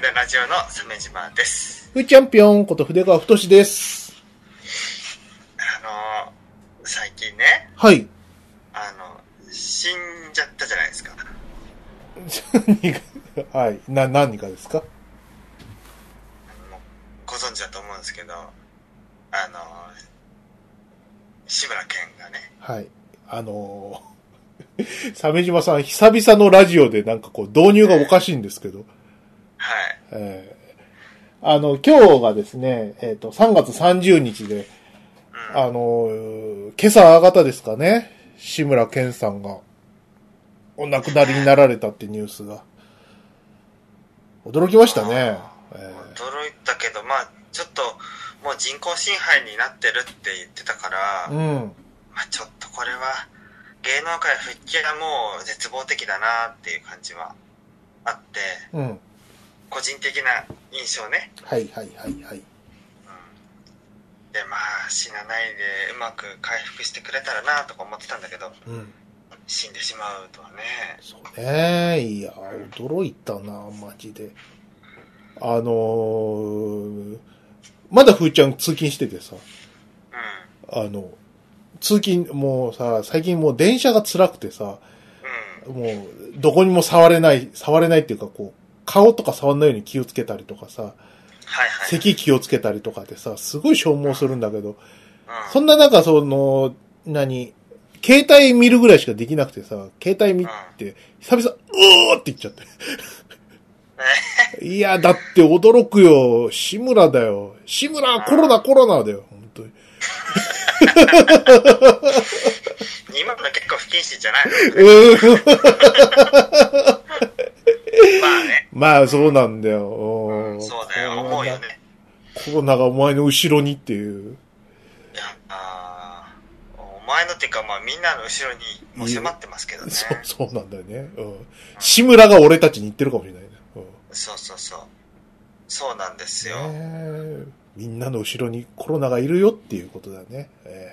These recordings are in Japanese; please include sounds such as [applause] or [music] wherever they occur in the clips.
ダックス遊びでラジオの鮫島です。ふーチャンピオンこと筆川太です。あのー、最近ね、はい。あの、死んじゃったじゃないですか。[laughs] はい。な、何かですか？ご存知だと思うんですけど、あのー、志村けんがね、はい。あのー、鮫島さん、久々のラジオでなんかこう、導入がおかしいんですけど、はい。えーあの、今日がですね、えっ、と、3月30日で、うん。あのー、今朝方ですかね、志村けんさんが、お亡くなりになられたってニュースが、驚きましたね。え驚いたけど、まあちょっと、もう人工心肺になってるって言ってたから、ーうん。まあちょっとこれは、芸能界復帰はもう絶望的だなっていう感じはあって、うん。個人的な印象ね。はいはいはいはい。うん。で、まあ死なないでうまく回復してくれたらなとか思ってたんだけど、うん。死んでしまうとはね。そうね。いや、驚いたな、マジで。あのー、まだふーちゃん通勤しててさ、うあの、通勤、もうさ、最近もう電車が辛くてさ。もう、どこにも触れない、触れないっていうか、こう、顔とか触んないように気をつけたりとかさ、はいはい。咳気をつけたりとかでさ、すごい消耗するんだけど、うん。そんな中、その、何、携帯見るぐらいしかできなくてさ、携帯見て、久々、うーって言っちゃって。[laughs] いや、だって驚くよ。志村だよ。志村、コロナ、コロナだよ。本当に。[laughs] 今の結構不謹慎じゃないの？[laughs] まあね。まあ、そうなんだよ。うんそうだよ、思うよ。ね。コロナがお前の後ろにっていう。いや、あーお前のっていうか、まあみんなの後ろにもう迫ってますけどね。そう、そうなんだよね。うん。志村が俺たちに言ってるかもしれないね。うんそうそうそう。そうなんですよ。みんなの後ろにコロナがいるよっていうことだね。え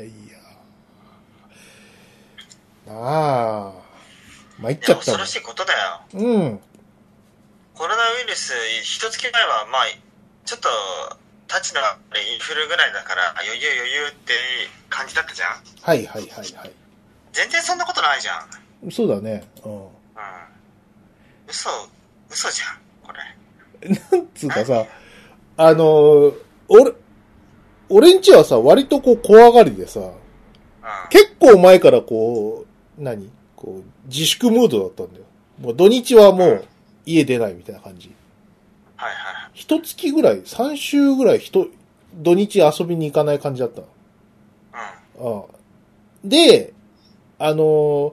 えいやなあ。参っちゃったね恐ろしいことだよ。うん。コロナウイルス、一月前は、まあ、ちょっと、立ちのインフルぐらいだから、余裕余裕って感じだったじゃん。はいはいはいはい。全然そんなことないじゃん。そうだね。ううん。嘘、嘘じゃん、これ。ん。つうかさ、あのー俺、俺んちはさ、割とこう怖がりでさ、うん。結構前からこう、何？こう、自粛ムードだったんだよ。もう土日はもう家出ないみたいな感じ。はいはい。一月ぐらい、三週ぐらい人、土日遊びに行かない感じだったの。うん。うん。で、あのー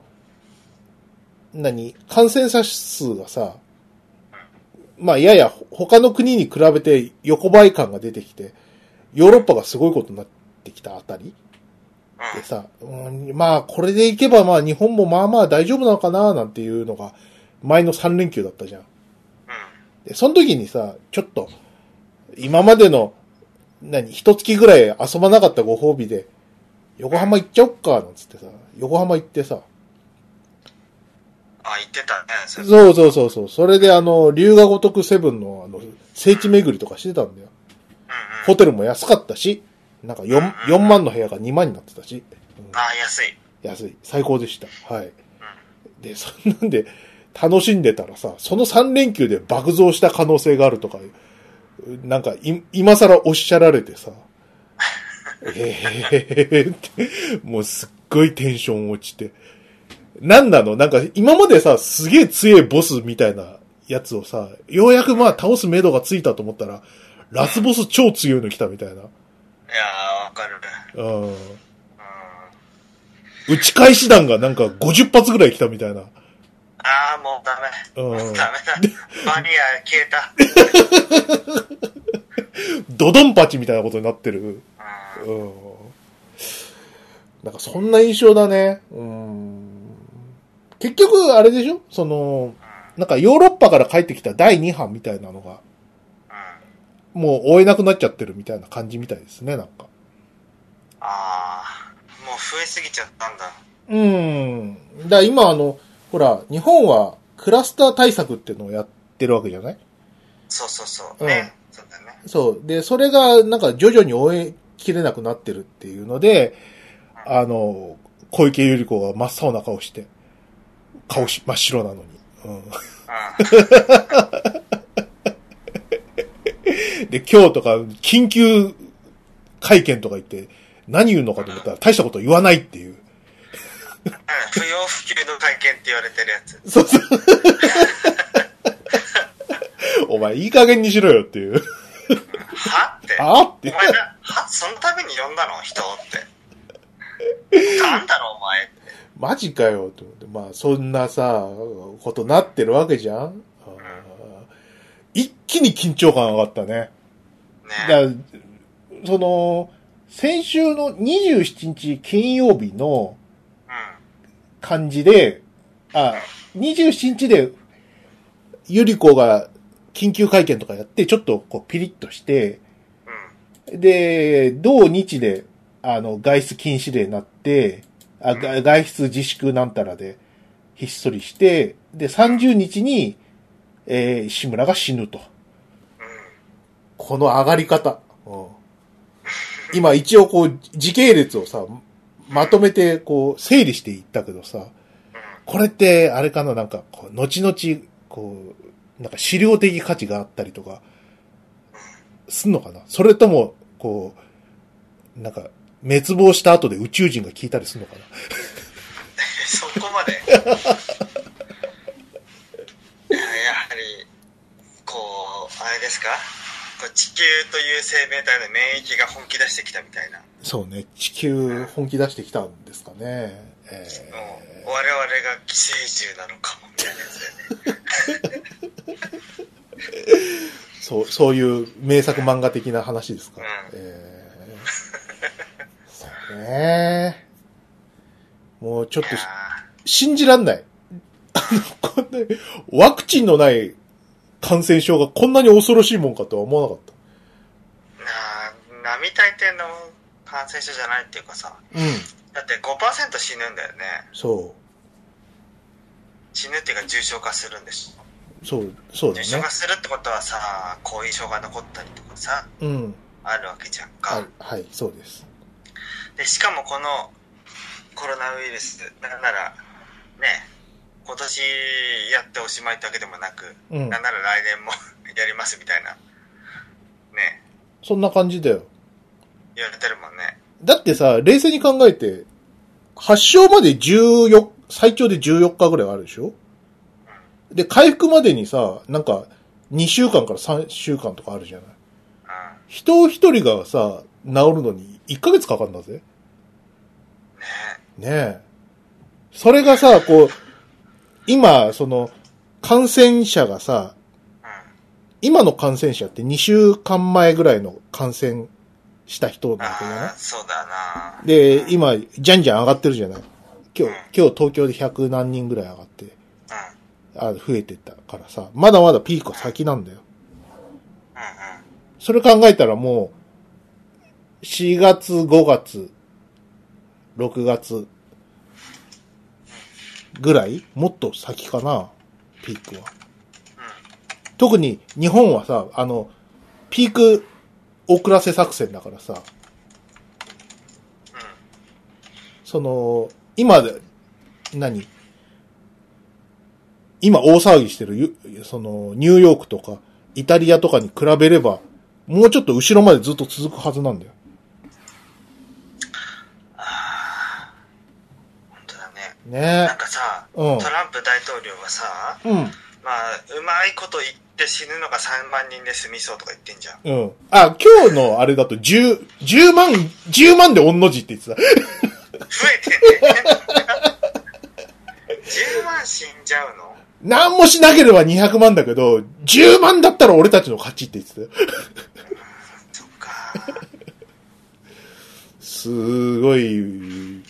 何？感染者数がさ、まあ、やや他の国に比べて横ばい感が出てきて、ヨーロッパがすごいことになってきたあたりうんで。さ、うん、まあ、これでいけばまあ、日本もまあまあ大丈夫なのかななんていうのが、前の3連休だったじゃん。うん。で、その時にさ、ちょっと、今までの、何、一月ぐらい遊ばなかったご褒美で、横浜行っちゃおっか、なんつってさ、横浜行ってさ、あ、言ってたね。そうそうそうそう、それであの、龍が如くセブンのあの、聖地巡りとかしてたんだよ。うんうん。ホテルも安かったし、なんか4、4万の部屋が2万になってたし、うんあ、安い。安い。最高でした。はい。で、そんなんで、楽しんでたらさ、その3連休で爆増した可能性があるとか、なんか、い、今更おっしゃられてさ、え [laughs] えー、って、もうすっごいテンション落ちて。なんなの？なんか、今までさ、すげえ強いボスみたいなやつをさ、ようやくまあ倒す目処がついたと思ったら、ラスボス超強いの来たみたいな。いやー、わかる。うん。うん。打ち返し弾がなんか50発ぐらい来たみたいな。あー、もうダメ。うんダメだ。バリア消えた。[laughs] ドドンパチみたいなことになってる。うん。うん。なんかそんな印象だね。うん。結局、あれでしょ？その、なんかヨーロッパから帰ってきた第2波みたいなのが、うん。もう追えなくなっちゃってるみたいな感じみたいですね、なんか。あー、もう増えすぎちゃったんだ。うん。だ今あの、ほら、日本はクラスター対策っていうのをやっててるわけじゃない？そうそうそう。うんね。そうだね。そう。で、それが、なんか徐々に追い切れなくなってるっていうので、あの、小池百合子が真っ青な顔して、顔し、真っ白なのに。うん。うん。[laughs] で、今日とか、緊急会見とか言って、何言うのかと思ったら、大したこと言わないっていう。不要不急の会見って言われてるやつ。そうそう。お前、いい加減にしろよっていう。はって。あってお。前な、は？そのために呼んだの？人って。なんだろ、お前。マジかよ、と思って。まあ、そんなさ、ことなってるわけじゃん、一気に緊張感上がったね。ねだその、先週の27日金曜日のう感じで、あ、27日で、ゆり子が緊急会見とかやって、ちょっとこうピリッとして、ん。うん。で、同日で、あの、外出禁止令になって、あが外出自粛なんたらで、ひっそりして、で、30日に、えー、志村が死ぬと。うん。この上がり方。うん今一応こう、時系列をさ、まとめてこう、整理していったけどさ、これって、あれかな、なんか、後々、こう、なんか資料的価値があったりとか、すんのかな？それとも、こう、なんか、滅亡した後で宇宙人が聞いたりするのかな？[laughs] そこまで。[laughs] いややはり、こう、あれですか？地球という生命体の免疫が本気出してきたみたいな。そうね、地球本気出してきたんですかね。えもう我々が寄生獣なのかも、みたいなやつだよね。ーそう、そういう名作漫画的な話ですか。うんえー [laughs] そうね。もうちょっと信じらんない。あのこんなワクチンのない感染症がこんなに恐ろしいもんかとは思わなかっーな並大抵の感染症じゃないっていうかさ、た。うん。だって5%死ぬんだよね。そ死ぬっていうか重症化するんでしょ。う。そう、そうだね重症化。するってことはさ、後遺症が残ったりとかさ、うん。あるわけじゃんか。はい、はい、そうです。で、しかもこのコロナウイルス、なんなら、ね、今年やっておしまいってわけでもなく、うんなんなら来年も [laughs] やりますみたいな、ね、そんな感じだよ。言われてるもんね。だってさ、冷静に考えて、発症まで14、最長で14日ぐらいあるでしょ？で、回復までにさ、なんか、2週間から3週間とかあるじゃない？うん。人一人がさ、治るのに1ヶ月かかるんだぜ。ねねえ。それがさ、こう、今、その、感染者がさ、うん。今の感染者って2週間前ぐらいの感染した人なわけじゃない？ああ、そうだな。で、今、じゃんじゃん上がってるじゃない？今日、今日東京で100何人ぐらい上がって、うん。あ増えてったからさ、まだまだピークは先なんだよ。それ考えたらもう、4月、5月、6月ぐらいもっと先かなピークは。特に日本はさ、あの、ピーク遅らせ作戦だからさ、その、今で、何？今大騒ぎしてる、その、ニューヨークとか、イタリアとかに比べれば、もうちょっと後ろまでずっと続くはずなんだよ。本当だね。ねなんかさ、うんトランプ大統領はさ、え。うん。まあ、うまいこと言って死ぬのが3万人で済みそうとか言ってんじゃん。うん。あ、今日のあれだと10、10万、10万で御の字って言ってた。増えてね。10万死んじゃうの？何もしなければ200万だけど、10万だったら俺たちの勝ちって言ってたよ。そっか。すごい、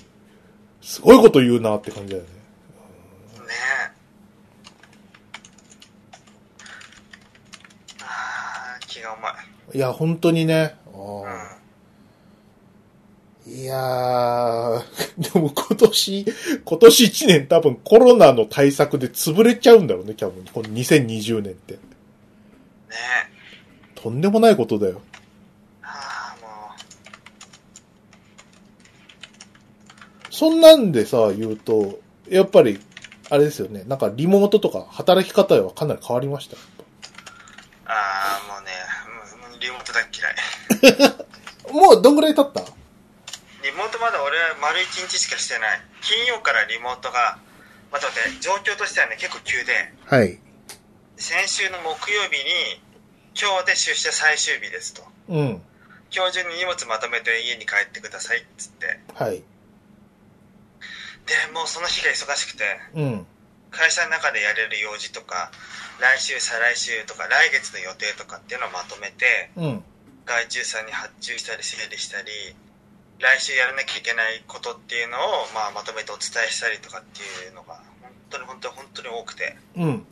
すごいこと言うなって感じだよね。ねえ。あー気が重い。いや、本当にね。あうん。ーいやー、でも今年、今年1年多分コロナの対策で潰れちゃうんだろうね、多分。この2020年って。ねとんでもないことだよ。ああ、もそんなんでさ、言うと、やっぱり、あれですよね。なんかリモートとか働き方はかなり変わりました？う、ああ、もうね、もうリモート大っ嫌い。[laughs] もうどんぐらい経った？リモートまだ俺は丸1日しかしてない。金曜からリモートが、また待って、状況としてはね、結構急で、はい。先週の木曜日に、今日で出社最終日ですと。うん。今日中に荷物まとめて家に帰ってくださいっつって。はい。で、もうその日が忙しくて、うん。会社の中でやれる用事とか、来週、再来週とか、来月の予定とかっていうのをまとめて、うん。外注さんに発注したり整理したり、来週やらなきゃいけないことっていうのを、まあ、まとめてお伝えしたりとかっていうのが、本当に本当に本当に多くて、うん。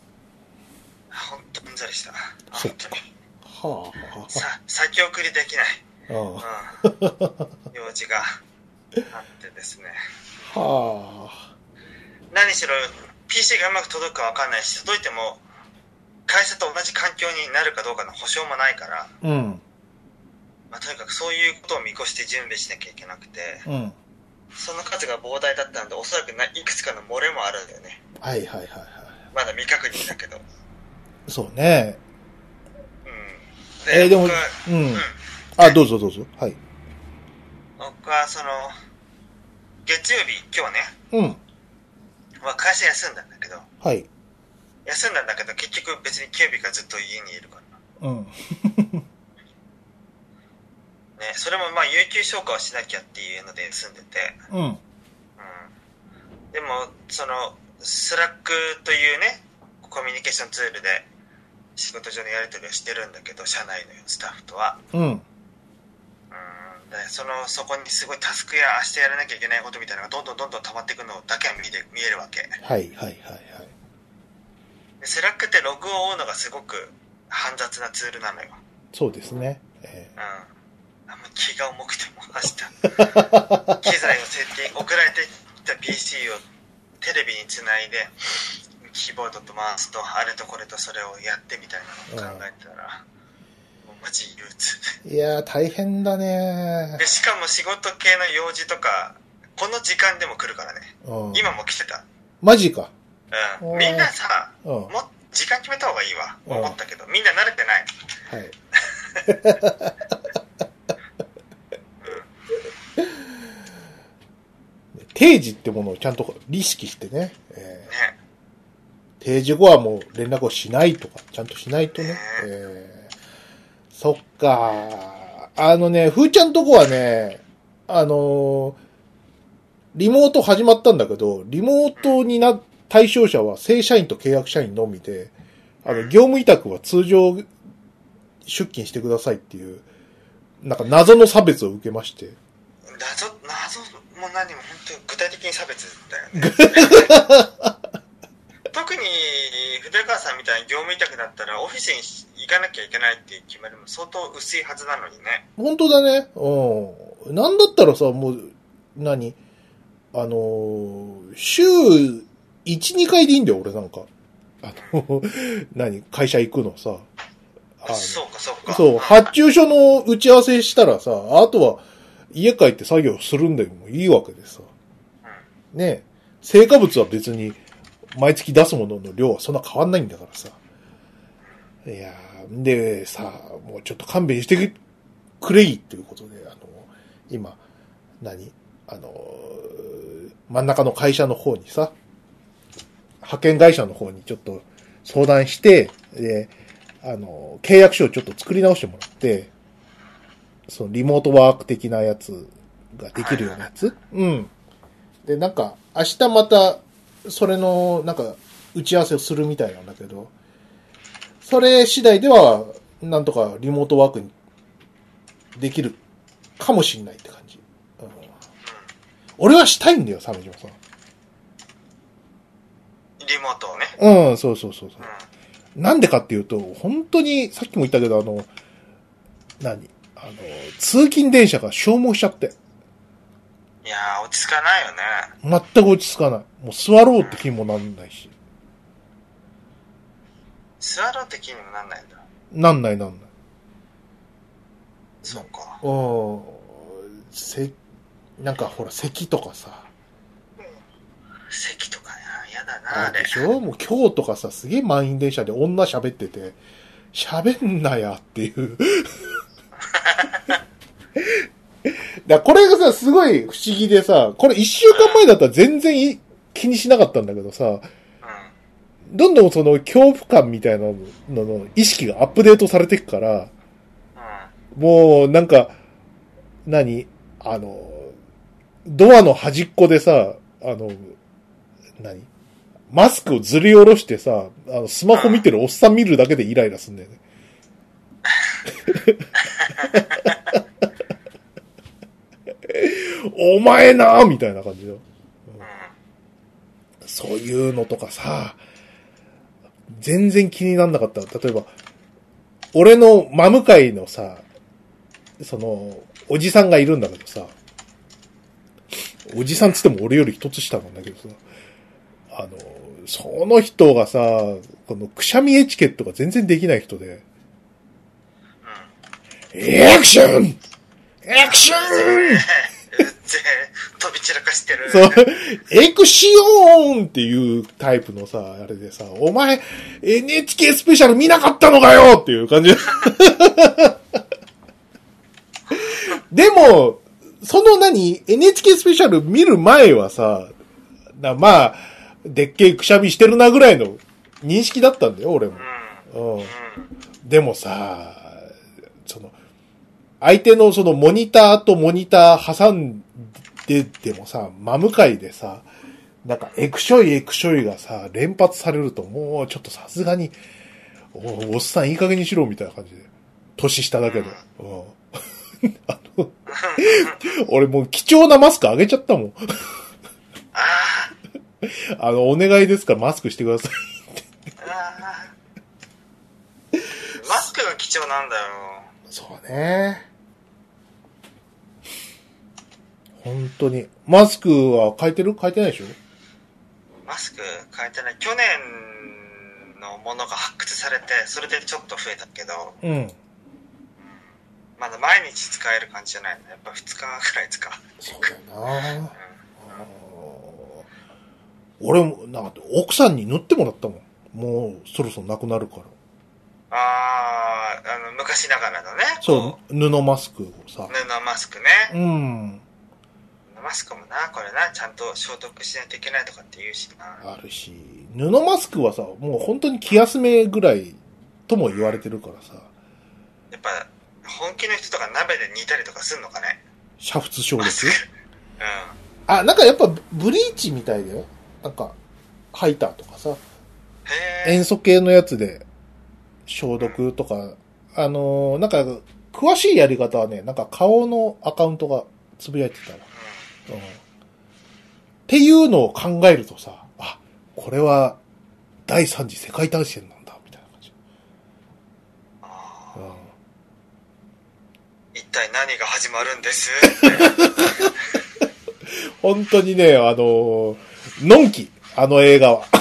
本当にうんざりした。本当に。はさ、先送りできない。うん。[laughs] 用事があってですね。あ。はあ。何しろ PC がうまく届くかわかんないし届いても会社と同じ環境になるかどうかの保証もないから、うん。まあ、とにかくそういうことを見越して準備しなきゃいけなくてうん。その数が膨大だったんでおそらくないくつかの漏れもあるんだよねはいはいはいはまだ未確認だけどい。そうね。うんえーでもうんうん。あ、どうぞどうぞ。はい。僕はその月曜日今日ね、うん。まあ、会社休んだんだけどはい。休んだんだけど結局別に金曜日からずっと家にいるからうん。[laughs] ねそれもまあ有給消化をしなきゃっていうので休んでてうん。うんでもそのスラックというねコミュニケーションツールで仕事上のやり取りをしてるんだけど社内のスタッフとはうん。そのそこにすごいタスクや明日やらなきゃいけないことみたいなのがどんどんどんどん溜まっていくのだけは見れ見えるわけ。はいはいはいはい。でスラックってログを追うのがすごく煩雑なツールなのよ。そうですね。えうん。あもう気が重くてもう明日機材をセッティング送られてきた PC をテレビにつないでキーボードとマウスとあれとこれとそれをやってみたいなのを考えてたら、もうマジ憂鬱ーいやー、大変だね。でしかも仕事系の用事とかこの時間でも来るからね。うん。今も来てた、マジか。うん、みんなさうん。もう時間決めた方がいいわ。うん。思ったけどみんな慣れてない。はい。定時ってものをちゃんと意識してね。えー。ね。定時後はもう連絡をしないとか、ちゃんとしないとね。ね。えーそっか。あのね、ふーちゃんとこはね、あのーリモート始まったんだけど、リモートにな、対象者は正社員と契約社員のみで、あの、業務委託は通常出勤してくださいっていう、なんか謎の差別を受けまして。謎謎も何も本当に具体的に差別だよね [laughs] 特に筆川さんみたいに業務委託だったらオフィスに行かなきゃいけないっていう決まりも相当薄いはずなのにね本当だね。うん。なんだったらさ、もう、何？あのー週1、2回でいいんだよ、俺なんか。あの、[laughs] 何？会社行くのさ。そうかそうかそう、発注書の打ち合わせしたらさ、あとは家帰って作業するんでもいいわけでさ。ね成果物は別に毎月出すものの量はそんな変わんないんだからさ。いやーでさ、もうちょっと勘弁してくれいっていうことで、あの、今、何？あの、真ん中の会社の方にさ、派遣会社の方にちょっと相談して、で、あの、契約書をちょっと作り直してもらって、そのリモートワーク的なやつができるようなやつ？うん。で、なんか、明日また、それの、なんか、打ち合わせをするみたいなんだけど、それ次第では、なんとかリモートワークにできるかもしんないって感じ。うん、俺はしたいんだよ、鮫島さん。リモートをねうん、そうそうそうそうう。んなんでかっていうと、本当に、さっきも言ったけど、あの、何？あの、通勤電車が消耗しちゃって。いやー、落ち着かないよね。全く落ち着かない。もう座ろうって気にもなんないし。座ろうって気にもなんないんだ。なんないなんない。そうか。うん。せ、なんかほら、咳とかさ。席とかや、やだな、あれで。しょ？もう今日とかさ、すげえ満員電車で女喋ってて、喋んなやっていう。[laughs] だこれがさ、すごい不思議でさ、これ一週間前だったら全然い気にしなかったんだけどさ、うん。どんどんその恐怖感みたいなのの意識がアップデートされていくから、うん。もうなんか、何あの、ドアの端っこでさ、あの、何マスクをずり下ろしてさ、あの、スマホ見てるおっさん見るだけでイライラすんだよね。[laughs] お前なみたいな感じよ。そういうのとかさ、全然気になんなかった。例えば、俺の真向かいのさ、その、おじさんがいるんだけどさ、おじさんつっても俺より一つ下なんだけどさ、あの、その人がさ、このくしゃみエチケットが全然できない人で、エクションエクション飛び散らかしてる。そう、エクシオンっていうタイプのさ、あれでさ、お前、NHK スペシャル見なかったのかよっていう感じ。[laughs] でも、その何 ?NHK スペシャル見る前はさ、なまあ、でっけえくしゃみしてるなぐらいの認識だったんだよ、俺も。うん。うんうん。でもさ、相手のそのモニターとモニター挟んででもさ、真向かいでさ、なんかエクショイエクショイがさ、連発されるともうちょっとさすがに、おおっさんいい加減にしろみたいな感じで。年下だけど。うん。[laughs] あの、俺もう貴重なマスクあげちゃったもん。ああの、お願いですからマスクしてください。マスクが貴重なんだよ。そうね。本当に。マスクは変えてる？変えてないでしょ？マスク変えてない。去年のものが発掘されて、それでちょっと増えたけど、うん。まだ毎日使える感じじゃないの。やっぱ2日ぐらい使う。そうだよな。俺も、なんか、奥さんに塗ってもらったもん。もう、そろそろなくなるから。ああ、あの、昔ながらのね。そう、布マスクをさ。布マスクね。うん。布マスクもな、これな、ちゃんと消毒しないといけないとかって言うしな。あるし、布マスクはさ、もう本当に気休めぐらいとも言われてるからさ、やっぱ、本気の人とか鍋で煮たりとかすんのかね？煮沸消毒？うん。あ、なんかやっぱブリーチみたいだよ。なんか、ハイターとかさ。塩素系のやつで消毒とか、あのーなんか、詳しいやり方はね、なんか顔のアカウントがつぶやいてたら。うん。っていうのを考えるとさ、あ、これは第三次世界大戦なんだ、みたいな感じ。あうんー一体何が始まるんです？[laughs] 本当にね、あのーのんき、あの映画は。[laughs]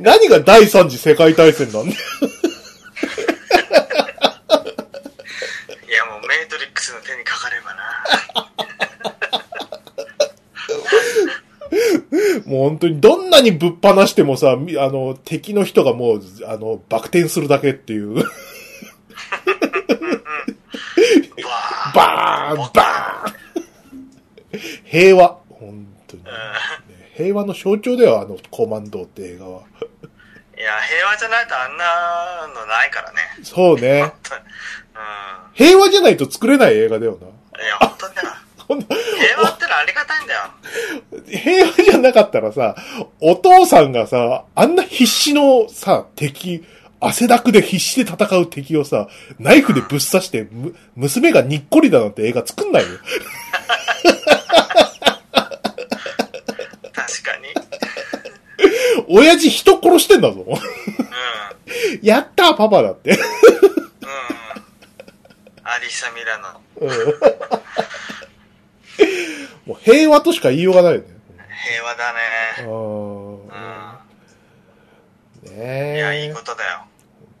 何が第三次世界大戦なんだよいやもうメイトリックスの手にかかればな。もう本当にどんなにぶっ放してもさ、みあの、敵の人がもう、あの、バク転するだけっていう。バーンバーン平和。本当に、ね平和の象徴だよ、あの、コマンドって映画は。いや、平和じゃないとあんなのないからね。そうね。う平和じゃないと作れない映画だよな。ん。いや、本当だ平和ってのはありがたいんだよ。平和じゃなかったらさ、お父さんがさ、あんな必死のさ、敵、汗だくで必死で戦う敵をさ、ナイフでぶっ刺して、む、娘がにっこりだなんて映画作んないよ。確かに。親父人殺してんだぞ。うん。うん。やったーパパだって。アリサ・ミラノ。うん平和としか言いようがないよね。平和だね。うん。うん。ねえ。いや、いいことだよ。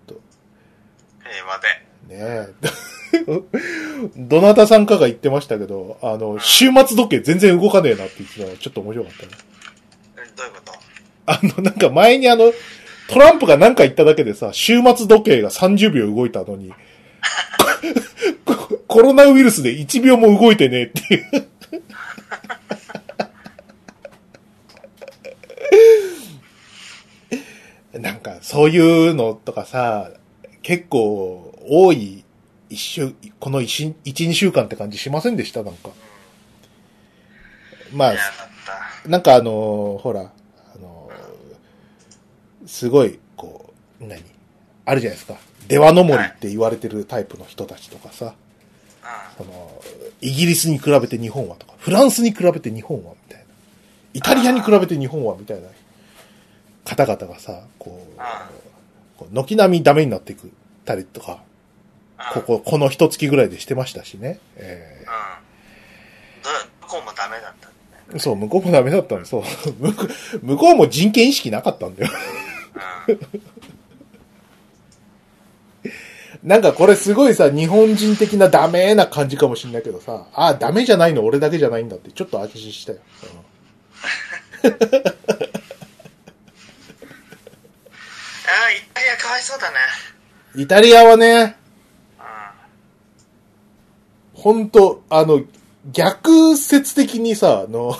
と平和で。ねえ。[laughs] どなたさんかが言ってましたけど、あの、週末時計全然動かねえなって言ってたのがちょっと面白かったね。えどういうこと？あの、なんか前にあの、トランプが何か言っただけでさ、週末時計が30秒動いたのに、[laughs] コ [laughs] コロナウイルスで1秒も動いてねえっていう。[laughs] なんか、そういうのとかさ、結構多い一週、この一、一、二週間って感じしませんでした？なんか。まあ。なんかあのーほら、あのーすごい、こう、何？あるじゃないですか。出羽の森って言われてるタイプの人たちとかさ、うその、イギリスに比べて日本はとか、フランスに比べて日本はみたいな。イタリアに比べて日本はみたいな方々がさ、こう、軒並みダメになっていくたりとか、ん。うんこ。こ、この一月ぐらいでしてましたしね。えうん。ど、どこもダメだったんだそう、向こうもダメだったの、そう。[laughs] 向こう向こうも人権意識なかったんだよ。うん。なんかこれすごいさ、日本人的なダメな感じかもしんないけどさ、ああ、ダメじゃないの俺だけじゃないんだって、ちょっと安心したよ。[laughs] ああ、イタリアかわいそうだね。うんイタリアはね、うん。ほんと、あの、逆説的にさ、あの、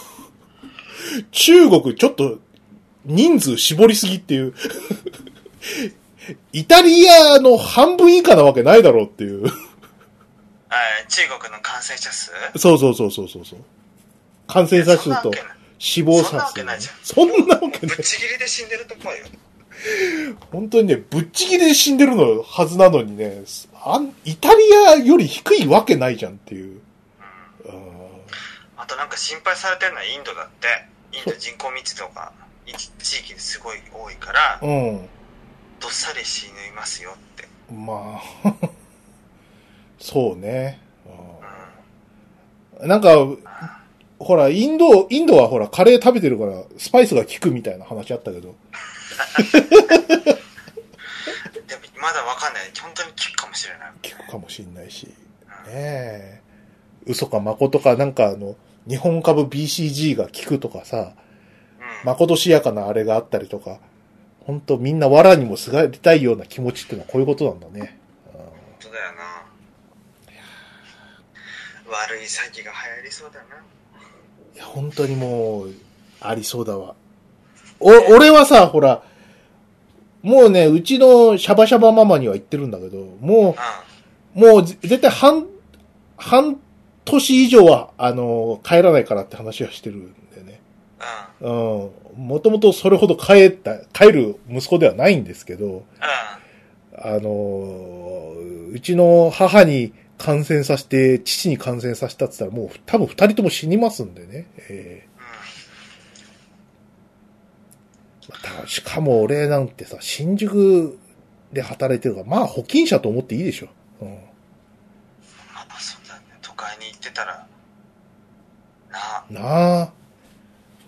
中国ちょっと人数絞りすぎっていう。イタリアの半分以下なわけないだろうっていう。あ中国の感染者数？そうそうそうそうそうそう。感染者数と死亡者数。そんなわけないじゃんそんなわけないぶっ。ちぎりで死んでると思うよ。本当にね、ぶっちぎりで死んでるのはずなのにね、あんイタリアより低いわけないじゃんっていう。うん。うんあとなんか心配されてるのはインドだって。インド人口密度が一地域ですごい多いから、うん。どっさり死にますよって。まあ、[laughs] そうね。ううんなんか、ほら、インド、インドはほら、カレー食べてるから、スパイスが効くみたいな話あったけど。ん。でもまだわかんない。本当に効くかもしれない。効くかもしんないし。ねうんえ。嘘か誠か、なんかあの、日本株 BCG が効くとかさ、うん。まことしやかなあれがあったりとか、本当みんな藁にもすがりたいような気持ちってのはこういうことなんだね。本当だよな。悪い詐欺が流行りそうだな。いや、本当にもう、ありそうだわ。お、俺はさ、ほら、もうね、うちのシャバシャバママには言ってるんだけど、もうう、もうぜ絶対半、半年以上は、あの、帰らないからって話はしてるんだよね。ん。うん。もともとそれほど帰った、帰る息子ではないんですけど、あの、うちの母に感染させて、父に感染させたって言ったらもう多分二人とも死にますんでね。えうん。ーしかも俺なんてさ、新宿で働いてるから、まあ保菌者と思っていいでしょ。うん。まあそうだね。都会に行ってたら、ななあ。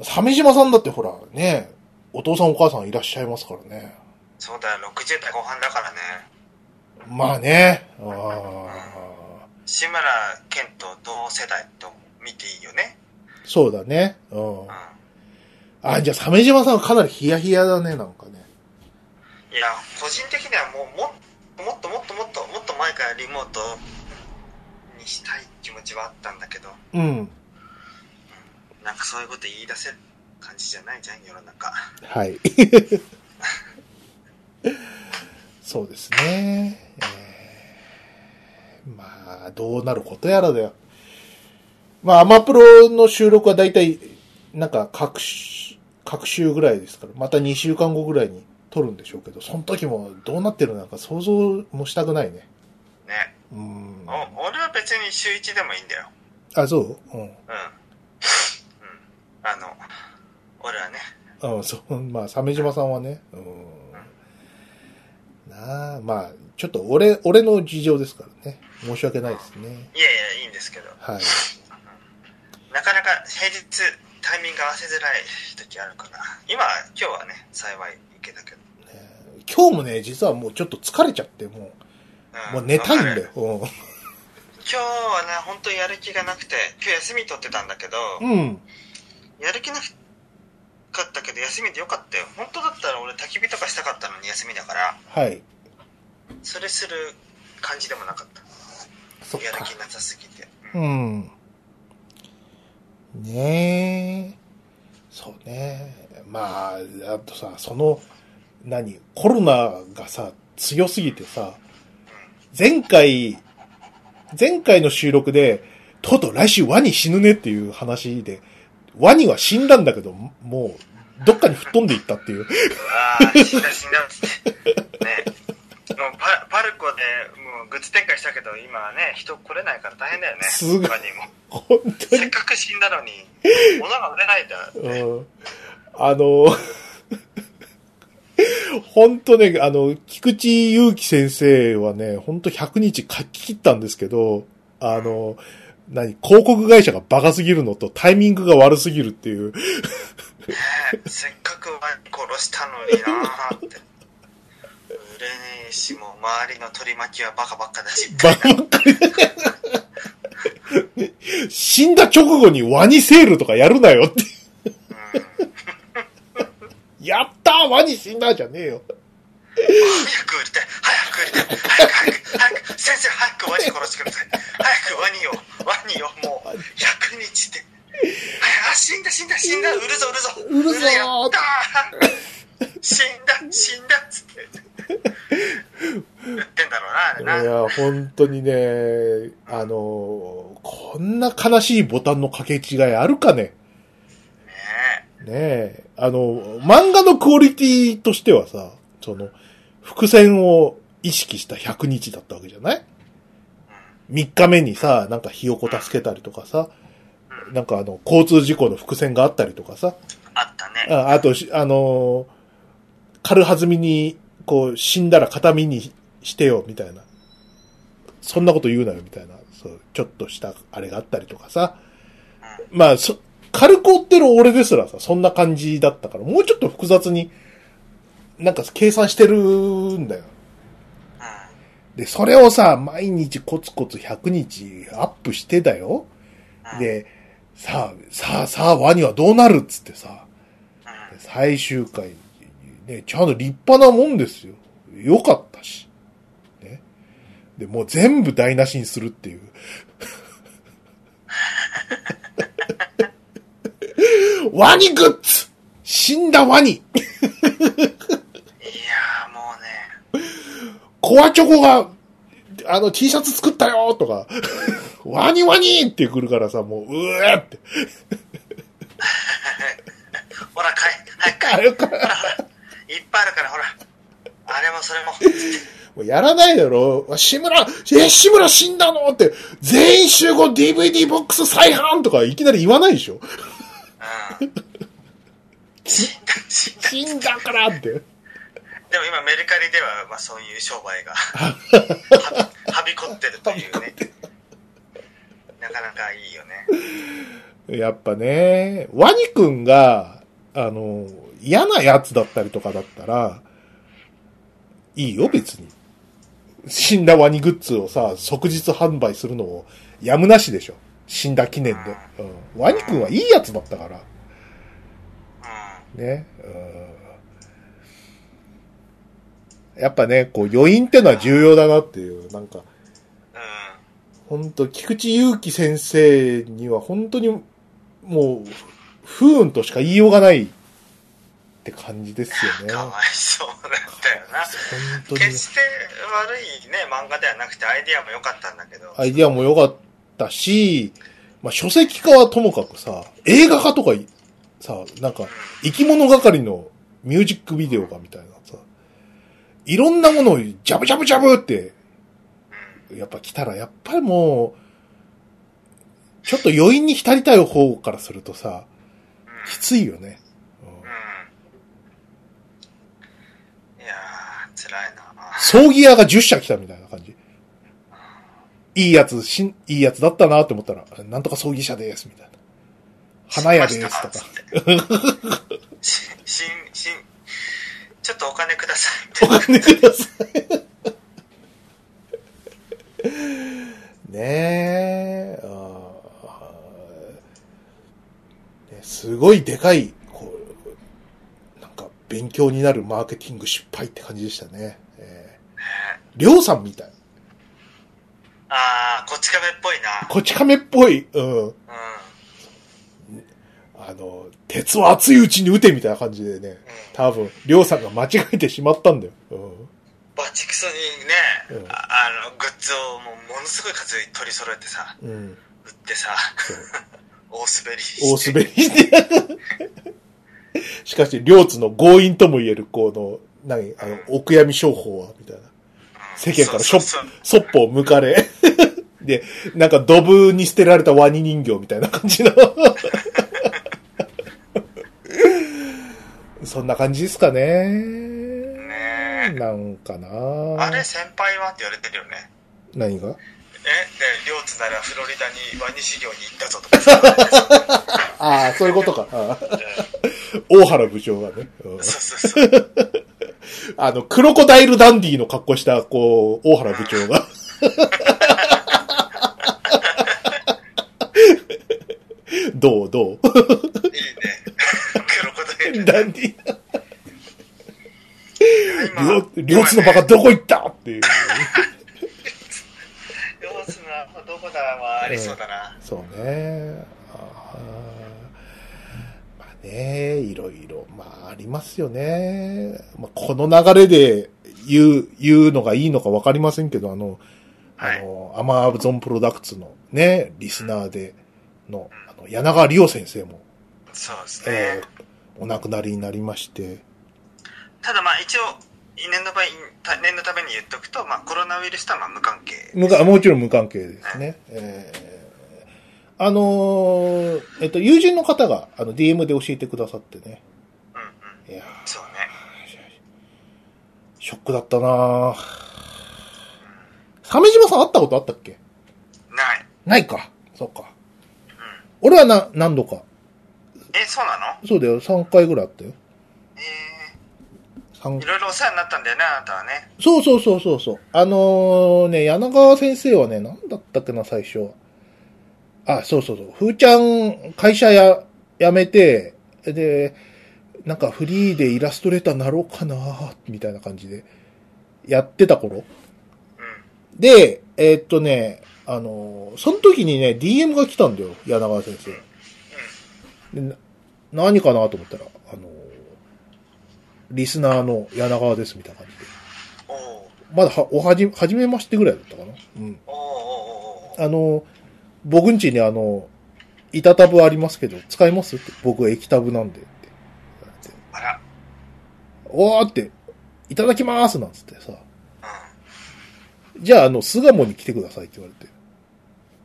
鮫島さんだってほら、ね、お父さんお母さんいらっしゃいますからね。そうだよ、60代後半だからね。まあね。ああ。志村けんと同世代と見ていいよね。そうだね。うんう。ん。あ、じゃあ鮫島さんはかなりヒヤヒヤだね、なんかね。いや、個人的にはもうももっともっともっともっと前からリモートにしたい気持ちはあったんだけど、うん。なんかそういうこと言い出せる感じじゃないじゃん、世の中。はい。[laughs] そうですね。えーまあ、どうなることやらだよ。まあ、アマプロの収録はだいたい、なんか、各週、各週ぐらいですから、また2週間後ぐらいに撮るんでしょうけど、その時もどうなってるのか想像もしたくないね。ね。うん。お俺は別に週1でもいいんだよ。あ、そう？うん。うん。うん。あの、俺はね。うん、そう、[laughs] まあ、鮫島さんはね、うん。なあ、まあ、ちょっと俺、俺の事情ですからね。申し訳ないですね。いやいや、いいんですけど。はい。なかなか平日タイミング合わせづらい時あるから、今、今日はね、幸い行けたけど。今日もね、実はもうちょっと疲れちゃって、もう、うんもう寝たいんだよ。うん今日はね、本当にやる気がなくて、今日休み取ってたんだけど、うん。やる気なかったけど、休みでよかったよ。本当だったら俺焚き火とかしたかったのに休みだから、はい。それする感じでもなかった。そっかやる気。なさすぎて。うん。ねえ。そうね。まあ、あとさ、その、何、コロナがさ、強すぎてさ、前回、前回の収録で、とうとう来週ワニ死ぬねっていう話で、ワニは死んだんだけど、もう、どっかに吹っ飛んでいったっていう。ああ、死んだ死んだっつって。ねもうパパルコでもうグッズ展開したけど、今はね、人来れないから大変だよね。すごい他にも。本当にせっ。かく死んだのに、物が売れないんだって。うんあの、[laughs] 本当ね、あの、菊池祐希先生はね、本当100日書き切ったんですけど、あの、何、広告会社がバカすぎるのとタイミングが悪すぎるっていう。ねせっかくワニ殺したのになーって。売れねえし、もう周りの取り巻きはバカばっかだし。バカばっかり死んだ直後にワニセールとかやるなよって。うんやったーワニ死んだじゃねえよ。早く売りたい。早く売りたい。早く早く。早く先生早くワニ殺してください。早くワニをワニをもう100日で。あ死んだ死んだ死んだ。売るぞ売るぞ。売るぞ。ーやったー。死んだ死んだっつって。売ってんだろうなあれな。いや、本当にね、あの、こんな悲しいボタンの掛け違いあるかね？ねねえ、あの、漫画のクオリティとしてはさ、その、伏線を意識した100日だったわけじゃない？え ?3 日目にさ、なんかひよこ助けたりとかさ、なんかあの、交通事故の伏線があったりとかさ、あったねああとし、あの、軽はずみに、こう、死んだら形見にしてよ、みたいな。そんなこと言うなよ、みたいな。そう、ちょっとした、あれがあったりとかさ。まあ、そ、軽く追ってる俺ですらさ、そんな感じだったから、もうちょっと複雑に、なんか計算してるんだよ。うんで、それをさ、毎日コツコツ100日アップしてだよ。うんで、さあ、さあ、さあ、ワニはどうなるっつってさ、うん最終回、ね、ちゃんと立派なもんですよ。よかったし。ね。で、もう全部台無しにするっていう。[laughs] ワニグッズ死んだワニコアチョコが、あの T シャツ作ったよとか、[laughs] ワニワニって来るからさ、もう、うえって。ほら買え早く買えあれかほらほらいっぱいあるからほら。あれもそれも。もうやらないだろ。志村、え、志村死んだのって、全員集合 DVD ボックス再販とかいきなり言わないでしょ。うん。死んだ死んだ。死んだからって。でも今メルカリでは、まあ、そういう商売が [laughs] はびこってるというねなかなかいいよねやっぱね、ワニくんが、あの、嫌なやつだったりとかだったら、いいよ、別に。死んだワニグッズをさ、即日販売するのをやむなしでしょ。死んだ記念で。うん、ワニくんはいいやつだったから。うんね。うん、やっぱね、こう余韻ってのは重要だなっていう、なんか、うん。本当菊池祐希先生には本当にもう、不運としか言いようがないって感じですよね。かわいそうだったよな。本当に。決して悪いね漫画ではなくてアイディアも良かったんだけど。アイディアも良かったし、まあ書籍化はともかくさ、映画化とかいさ、なんか、生き物係のミュージックビデオがみたいな。さ、いろんなものをジャブジャブジャブって、やっぱ来たら、やっぱりもう、ちょっと余韻に浸りたい方からするとさ、きついよね。うんうんいやー辛いな葬儀屋が10社来たみたいな感じ。いいやつ、しん、いいやつだったなって思ったら、なんとか葬儀社です、みたいな。花屋ですとか。しし、ちょっとお金ください。おな。金ください。ねえ、ねすごいでかい、こう、なんか勉強になるマーケティング失敗って感じでしたね。えー、りょうさんみたい。あー、こっち亀っぽいな。こち亀っぽい。うん。うん。あの、鉄は熱いうちに撃てみたいな感じでね。多分、りょうさんが間違えてしまったんだよ。うん。バチクソにね、うんああの、グッズをもうものすごい数取り揃えてさ、うん。売ってさ。大滑りして。大滑りして。しかし、両津の強引とも言える、この、何、あの、お悔やみ商法は、みたいな。世間からしょそっぽを向かれ。で、なんか、ドブに捨てられたワニ人形みたいな感じの。そんな感じですかね。ねえなんかなあれ先輩はって言われてるよね。何が？え、で、両津ならフロリダにワニ修行に行ったぞとかさ。[laughs] ああ、そういうことか。大原部長がね。うんそうそうそう。[laughs] あの、クロコダイルダンディの格好した、こう、大原部長が。[laughs] どうどう？い [laughs] いね。クロコダイル。ダンディ。今両両津のバカどこ行った？っていう。[laughs] 両津のどこだはありそうだな。そうね。あーまあね、いろいろ、まあありますよね。まあ、この流れで言う、言うのがいいのかわかりませんけど、あの、はいあの、アマゾンプロダクツのね、リスナーでの、あの、柳川理央先生も、そうですえね。ーお亡くなりになりまして、ただまあ一応、念の場合、た念のために言っとくと、まあコロナウイルスとはまあ無関係。無かもちろん無関係ですね。えーあのーえっと、友人の方が、あの、DM で教えてくださってね。うんうん。いやーそうね。ショックだったなぁ。鮫島さん会ったことあったっけ？ない。ないか。そうか。うん。俺はな、何度か。え、そうなの？そうだよ。3回ぐらいあったよ。え三ー、いろいろお世話になったんだよね、あなたはね。そうそうそうそうそう。あのーね、柳川先生はね、何だったっけな、最初。あ、そうそうそう。ふーちゃん、会社や、辞めて、で、なんかフリーでイラストレーターなろうかなみたいな感じで、やってた頃。うん。で、えーっとね、あのーその時にね、DM が来たんだよ、柳川先生。でな何かなと思ったら、あのーリスナーの柳川です、みたいな感じで。まだは、おはじ、はじめましてぐらいだったかな。うん。あの、僕んちにあの、板タブありますけど、使いますって。僕は液タブなんで。ってあら。おーって、いただきますなんつってさ。うん。じゃあ、あの、巣鴨に来てくださいって言われて。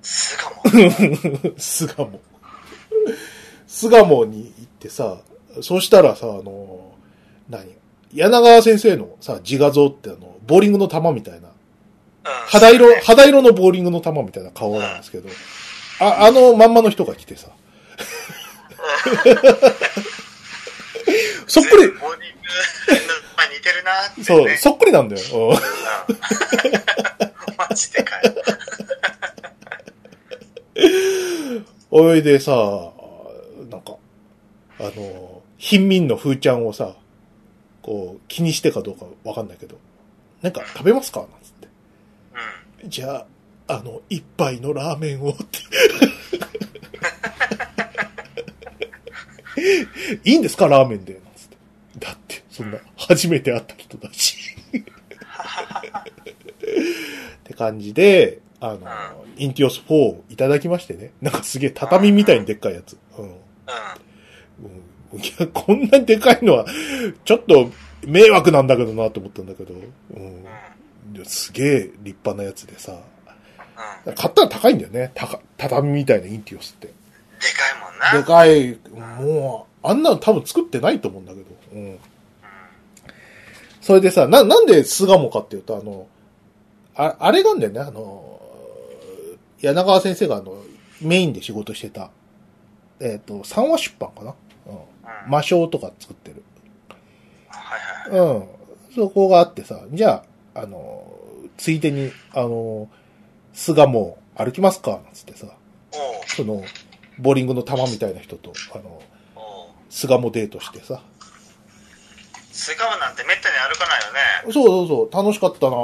巣鴨？[laughs] 巣鴨。巣鴨に行ってさ、そしたらさ、あの、何？柳川先生のさ、自画像ってあの、ボーリングの球みたいな、うん。肌色、肌色のボーリングの球みたいな顔なんですけど、あ、あのまんまの人が来てさ、そっくり、ボーリングの、まあ似てるなって、ね。そう、そっくりなんだよ。うんうん。マジでかよ。[laughs] おいでさ、あの、貧民のふーちゃんをさ、こう、気にしてかどうかわかんないけど、なんか食べますか？なんつって。うん。じゃあ、あの、一杯のラーメンをって。[laughs] いいんですか？ラーメンで。なんつって。だって、そんな、初めて会った人だし。って感じで、あの、インティオス4をいただきましてね。なんかすげえ畳みたいにでっかいやつ。うん。うん。や、こんなにでかいのは、ちょっと迷惑なんだけどなと思ったんだけど、うん。ですげえ立派なやつでさ、うん。買ったら高いんだよね。たか畳みたいなインティオスって。でかいもんな。でかい、もう、あんなの多分作ってないと思うんだけど。うん。それでさ、な、なんで巣鴨かっていうと、あの、あ、あれなんだよね、あの、柳川先生があの、メインで仕事してた、えっ、と、三話出版かな魔性とか作ってる。はいはいはい。うん。そこがあってさ、じゃあ、あの、ついでに、あの、菅も歩きますかなんつってさ、その、ボーリングの球みたいな人と、あの、菅もデートしてさ。スガムなんてめったに歩かないよね。そうそうそう、楽しかったな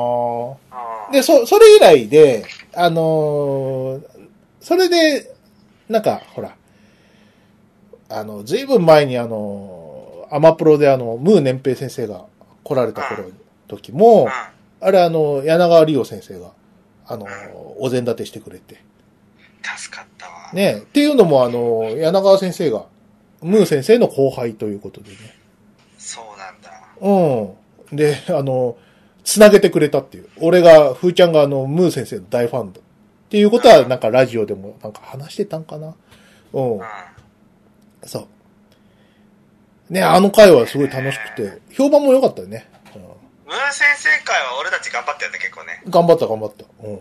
で、そ、それ以来で、あのーそれで、なんか、ほら、あの、ずいぶん前にあの、アマプロであの、ムー年平先生が来られた頃、時も、うん。あれあの、柳川理央先生が、あの、お膳立てしてくれて。助かったわ。ね。っていうのもあの、柳川先生が、ムー先生の後輩ということでね。そうなんだ。うん。で、あの、つなげてくれたっていう。俺が、ふーちゃんがあの、ムー先生の大ファンだ。っていうことは、なんかラジオでもなんか話してたんかな。うんうん。。そう。ね、あの回はすごい楽しくて、評判も良かったよね。ムー先生会は俺たち頑張ったよね、結構ね。うん、頑張った頑張った。うん。うん。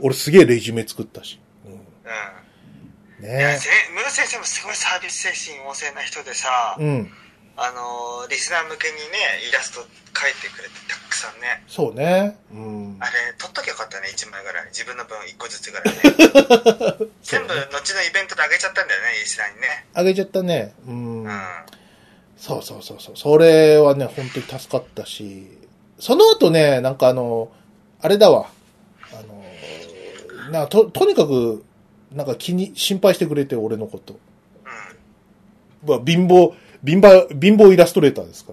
俺すげえレジュメ作ったし。ううん。ん。いや、ねせムー先生もすごいサービス精神旺盛な人でさ、うん。あのーリスナー向けにね、イラスト描いてくれてたくさんね。そうね。うん。あれ、撮っときゃよかったね、1枚ぐらい。自分の分1個ずつぐらいね。[laughs] 全部、後のイベントであげちゃったんだよね、リスナーにね。あげちゃったね。うん。うん。そうそうそうそう。それはね、本当に助かったし、その後ね、なんかあの、あれだわ。あの、なと、とにかく、なんか気に、心配してくれて、俺のこと。うん。まあ、貧乏、貧乏、貧乏イラストレーターですか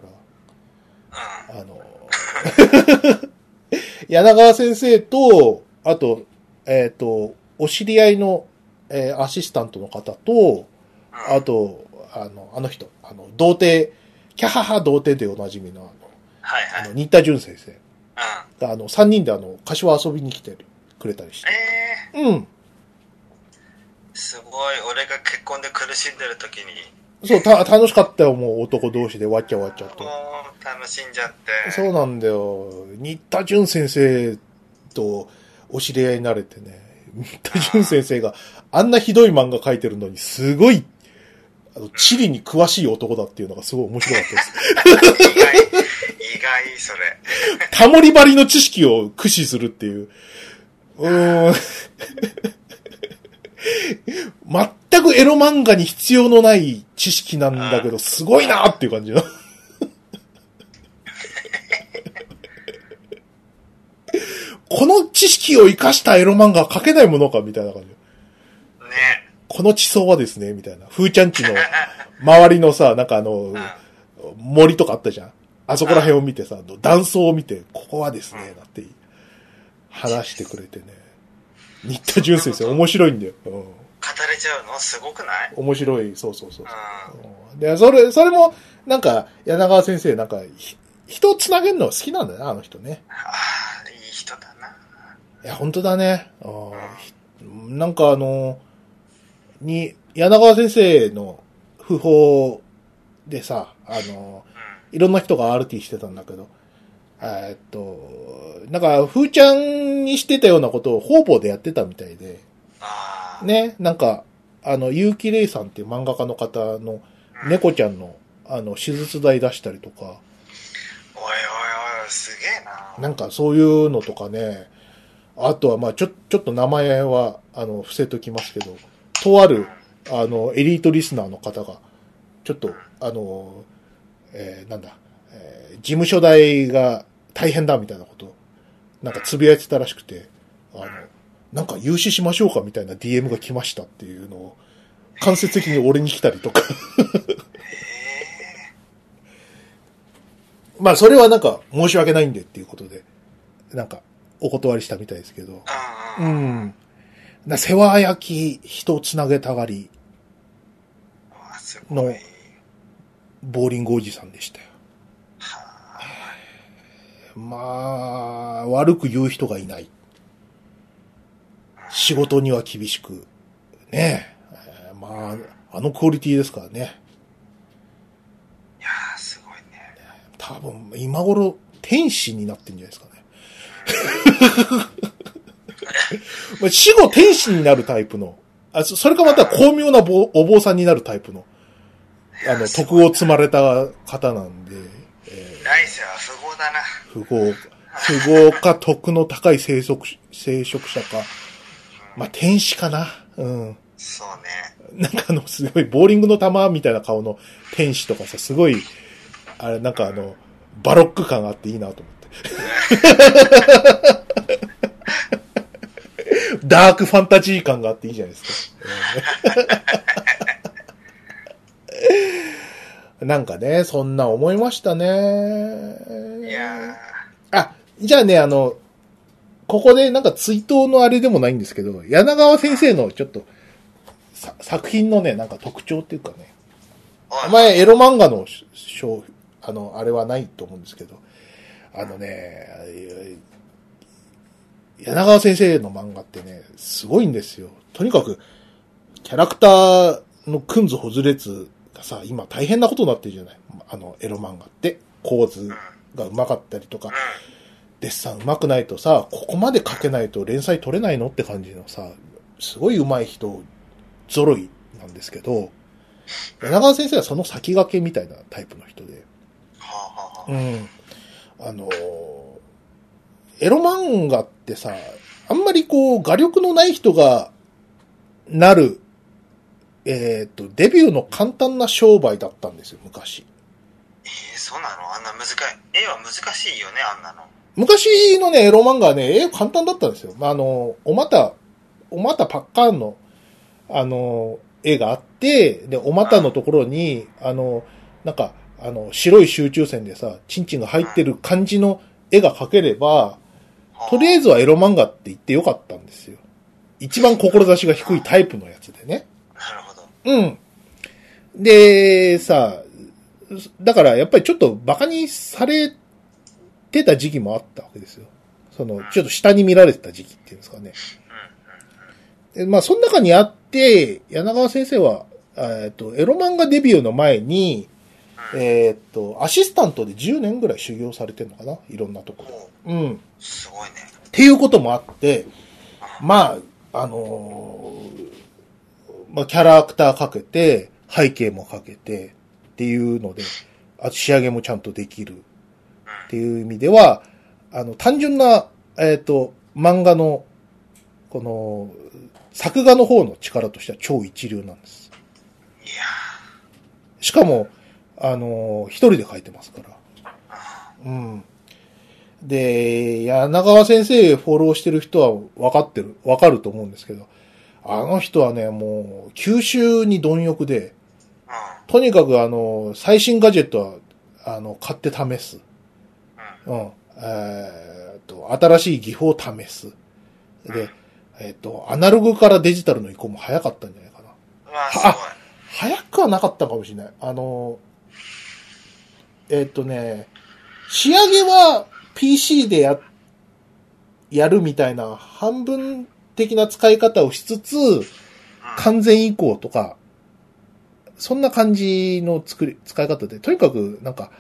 ら。うん。あの、[laughs] 柳川先生と、あと、えっ、と、お知り合いの、えーアシスタントの方と、あと、あの、あの人、あの、童貞、キャハハ童貞でおなじみの、はいあの、あの、はい。新田淳先生うん。が、あの、三人であの、柏遊びに来てくれたりして。えうん。ー、すごい。俺が結婚で苦しんでる時に、そう、た、楽しかったよ、もう男同士でわっちゃわっちゃと。もう楽しんじゃって。そうなんだよ。新田淳先生とお知り合いになれてね。新田淳先生があんなひどい漫画描いてるのに、すごい、あの、地理に詳しい男だっていうのがすごい面白かったです。意外、意外、それ。タモリ張りの知識を駆使するっていう。うーん。[laughs] 全くエロ漫画に必要のない知識なんだけど、すごいなっていう感じの。[laughs] この知識を活かしたエロ漫画は描けないものかみたいな感じ。ね。この地層はですね、みたいな。ふーちゃんちの周りのさ、なんかあのう、ん。森とかあったじゃん。あそこら辺を見てさ、断層を見て、ここはですね、だって話してくれてね。新田淳先生面白いんだよ。うん。語れちゃうの？すごくない？面白い、そうそうそううん。うん。で、それ、それも、なんか、柳川先生、なんか、ひ人をつなげるの好きなんだよな、あの人ね。ああ、いい人だな。いや、本当だね。あーひなんかあの、に、柳川先生の訃報でさ、あの、うん。いろんな人が RT してたんだけど、えーっと、なんか、ふーちゃんにしてたようなことを方々でやってたみたいで。ね、なんか、あの、結城玲さんっていう漫画家の方の猫ちゃんの、あの、手術代出したりとか、おいおいおい、すげえな。なんかそういうのとかね、あとはまあちょ、ちょっと名前は、あの、伏せときますけど、とある、あの、エリートリスナーの方が、ちょっと、あの、えーなんだ、えー事務所代が大変だみたいなこと、なんかつぶやいてたらしくて、あの、なんか融資しましょうかみたいな DM が来ましたっていうのを、間接的に俺に来たりとか。まあ、それはなんか、申し訳ないんでっていうことで、なんか、お断りしたみたいですけど。う。うんん。な世話焼き、人をつなげたがり。のボーリングおじさんでしたよ。はまあ、悪く言う人がいない。仕事には厳しく。ねえ。えーまあ、あのクオリティですからね。いやー、すごいね。多分、今頃、天使になってんじゃないですかね。[laughs] まあ死後天使になるタイプのあ、そそれかまた巧妙なぼお坊さんになるタイプの、あの、す徳を積まれた方なんで、え来世は富豪だな。ー、富豪、富豪か徳の高い生息、生殖者か、まあ、天使かな。うん。そうね。なんかあの、すごい、ボーリングの球みたいな顔の天使とかさ、すごい、あれ、なんかあの、バロック感があっていいなと思って。[laughs] ダークファンタジー感があっていいじゃないですか。うんなんかね、そんな思いましたね。いやあ、じゃあね、あの、ここでなんか追悼のあれでもないんですけど、柳川先生のちょっと、作品のね、なんか特徴っていうかね、お前エロ漫画の賞、あの、あれはないと思うんですけど、あのね、柳川先生の漫画ってね、すごいんですよ。とにかく、キャラクターのくんずほずれつがさ、今大変なことになってるじゃないあの、エロ漫画って。構図が上手かったりとか、デッサン上手くないとさ、ここまで描けないと連載取れないのって感じのさ、すごい上手い人揃いなんですけど、柳川先生はその先駆けみたいなタイプの人で、はあ、はあはあ、うん。あのーエロ漫画ってさ、あんまりこう、画力のない人がなる、えっ、と、デビューの簡単な商売だったんですよ、昔。えー、そうなの？あんな難しい。絵は難しいよね、あんなの。昔のね、エロ漫画はね、絵簡単だったんですよ。まあ、あの、おまた、おまたパッカーンの、あの、絵があって、で、おまたのところに、あの、なんか、あの、白い集中線でさ、チンチンが入ってる感じの絵が描ければ、とりあえずはエロ漫画って言ってよかったんですよ。一番志が低いタイプのやつでね。なるほど。うん。で、さ、だからやっぱりちょっと馬鹿にされてた時期もあったわけですよ。その、ちょっと下に見られてた時期っていうんですかね。でまあ、その中にあって、柳川先生は、えっと、エロ漫画デビューの前に、えーっと、アシスタントで10年ぐらい修行されてるのかな？いろんなところ。おううん。っすごいね。ていうこともあって、まあ、あのーまあ、キャラクターかけて、背景もかけて、っていうので、あと仕上げもちゃんとできる。っていう意味では、あの、単純な、えっ、と、漫画の、この、作画の方の力としては超一流なんです。いやしかも、あの、一人で書いてますから。うん。で、柳川先生フォローしてる人は分かってる、分かると思うんですけど、あの人はね、もう、吸収に貪欲で、ー、とにかくあの、最新ガジェットは、あの、買って試す。うん。えと、新しい技法を試す。で、えーっと、アナログからデジタルの移行も早かったんじゃないかな。うわ、すごい。早くはなかったかもしれない。あの、えーっとね、仕上げは PC でや、やるみたいな半分的な使い方をしつつ、完全移行とか、そんな感じの作り、使い方で、とにかくなんか、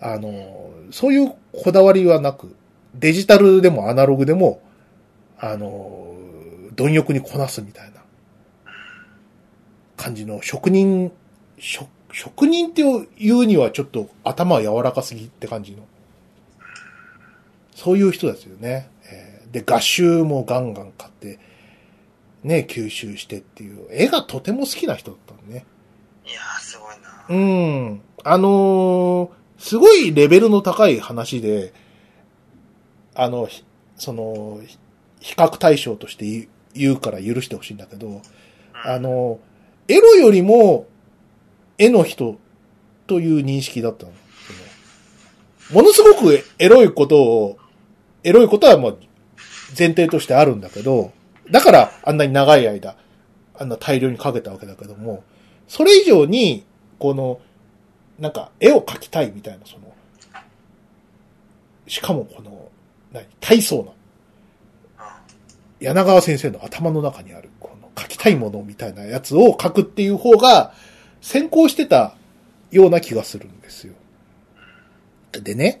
あの、そういうこだわりはなく、デジタルでもアナログでも、あの、貪欲にこなすみたいな感じの職人、職職人っていうにはちょっと頭は柔らかすぎって感じの。そういう人ですよね。えーで、画集もガンガン買って、ね、吸収してっていう。絵がとても好きな人だったのね。いやー、すごいな。うん。あのーすごいレベルの高い話で、あの、その、比較対象として言うから許してほしいんだけど、あの、エロよりも、絵の人という認識だったの。そのものすごくエロいことを、エロいことはもう前提としてあるんだけど、だからあんなに長い間、あんな大量にかけたわけだけども、それ以上に、この、なんか絵を描きたいみたいな、その、しかもこの、何、大層な、柳川先生の頭の中にある、この書きたいものみたいなやつを書くっていう方が先行してたような気がするんですよ。でね、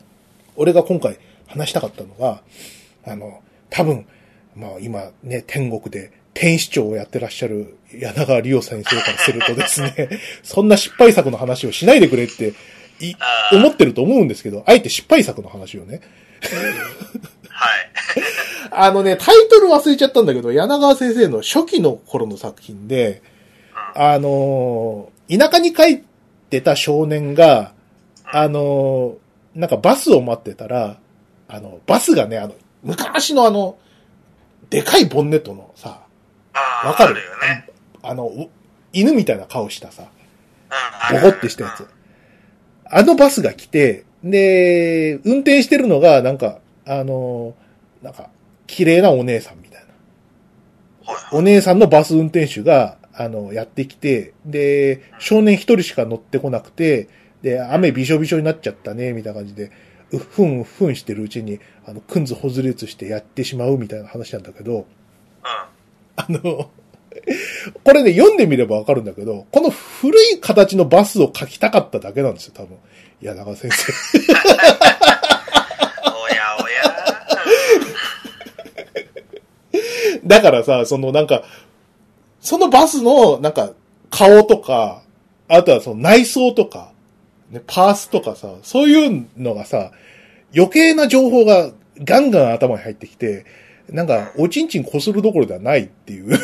俺が今回話したかったのが、あの、多分、まあ今ね、天国で天使長をやってらっしゃる柳川理央先生からするとですね、[laughs] そんな失敗作の話をしないでくれってい思ってると思うんですけど、あえて失敗作の話をね。はい。[laughs] あのね、タイトル忘れちゃったんだけど、柳川先生の初期の頃の作品で、あのー田舎に帰ってた少年が、あのーなんかバスを待ってたら、あの、バスがね、あの、昔のあの、でかいボンネットのさ、わかるよね。あの、う犬みたいな顔したさ、ボコってしたやつ。あのバスが来て、で、運転してるのが、なんか、あのーなんか、綺麗なお姉さんみたいな。はいお姉さんのバス運転手が、あの、やってきて、で、少年一人しか乗ってこなくて、で、雨びしょびしょになっちゃったね、みたいな感じで、うっふんうっふんしてるうちに、あの、くんずほずれつしてやってしまうみたいな話なんだけど、うん。あの、これね、読んでみればわかるんだけど、この古い形のバスを描きたかっただけなんですよ、多分。柳川先生。おやおや。だからさ、そのなんか、そのバスのなんか顔とか、あとはその内装とか、ね、パースとかさ、そういうのがさ、余計な情報がガンガン頭に入ってきて、なんか、おちんちんこするどころではないっていう。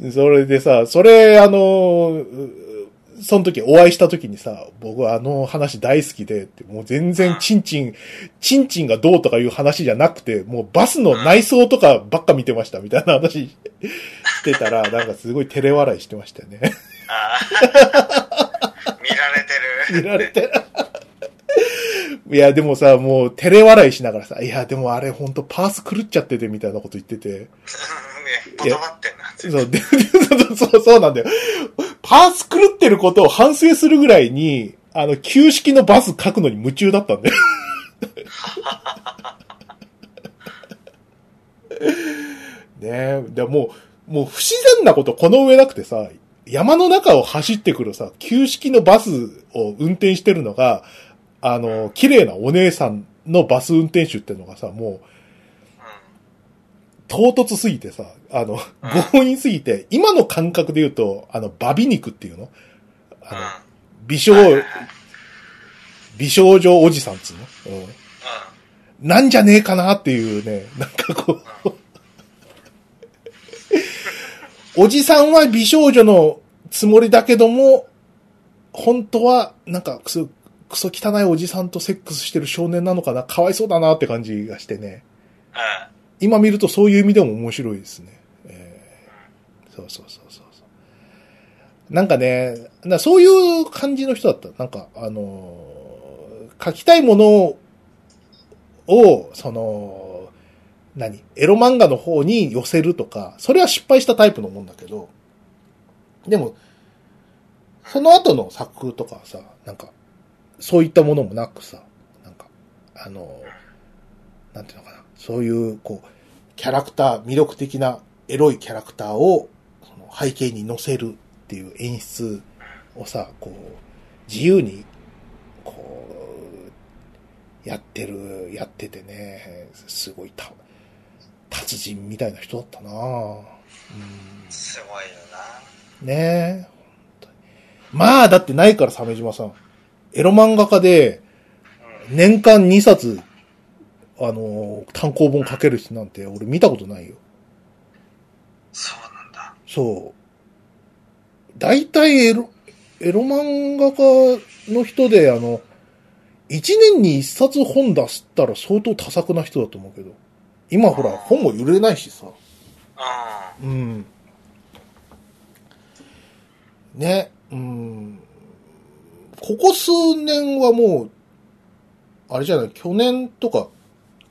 [laughs] それでさ、それ、あの、うその時お会いした時にさ、僕はあの話大好きでって、もう全然チンチン、チンチンがどうとかいう話じゃなくて、もうバスの内装とかばっか見てましたみたいな話してたら、なんかすごい照れ笑いしてましたよね。ああ。[laughs] 見られてる。見られてる。いや、でもさ、もう照れ笑いしながらさ、いや、でもあれほんとパース狂っちゃっててみたいなこと言ってて。[laughs] ね、断ってんな。そう、で、そうそう、そうなんだよ。パース狂ってることを反省するぐらいに、あの、旧式のバス書くのに夢中だったんだよ。[laughs] ねえ、でもう、もう不自然なことこの上なくてさ、山の中を走ってくるさ、旧式のバスを運転してるのが、あの、綺麗なお姉さんのバス運転手っていうのがさ、もう、唐突すぎてさ、あの、強引すぎて、今の感覚で言うと、あの、バビ肉っていうの？あの、美少、美少女おじさんっつうの、うん、なんじゃねえかなっていうね、なんかこう、おじさんは美少女のつもりだけども、本当は、なんかクソ、クソ汚いおじさんとセックスしてる少年なのかなかわいそうだなって感じがしてね。今見るとそういう意味でも面白いですね。えー、そうそうそうそうそう。なんかね、なそういう感じの人だった。なんか、あのー、書きたいものを、その、何？エロ漫画の方に寄せるとか、それは失敗したタイプのもんだけど、でも、その後の作とかさ、なんか、そういったものもなくさ、なんか、あのー、なんていうのかな。そういう、こう、キャラクター、魅力的なエロいキャラクターを、その背景に乗せるっていう演出をさ、こう、自由に、こう、やってる、やっててね、すごいた、達人みたいな人だったなうんすごいよな。ねえ。まあ、だってないから、鮫島さん。エロ漫画家で、年間2冊、あの、単行本書ける人なんて、俺見たことないよ。そうなんだ。そう。大体エロ、エロ漫画家の人で、あの、一年に一冊本出したら相当多作な人だと思うけど。今ほら、本も売れないしさ。うん。うん。ね、うん。ここ数年はもう、あれじゃない、去年とか、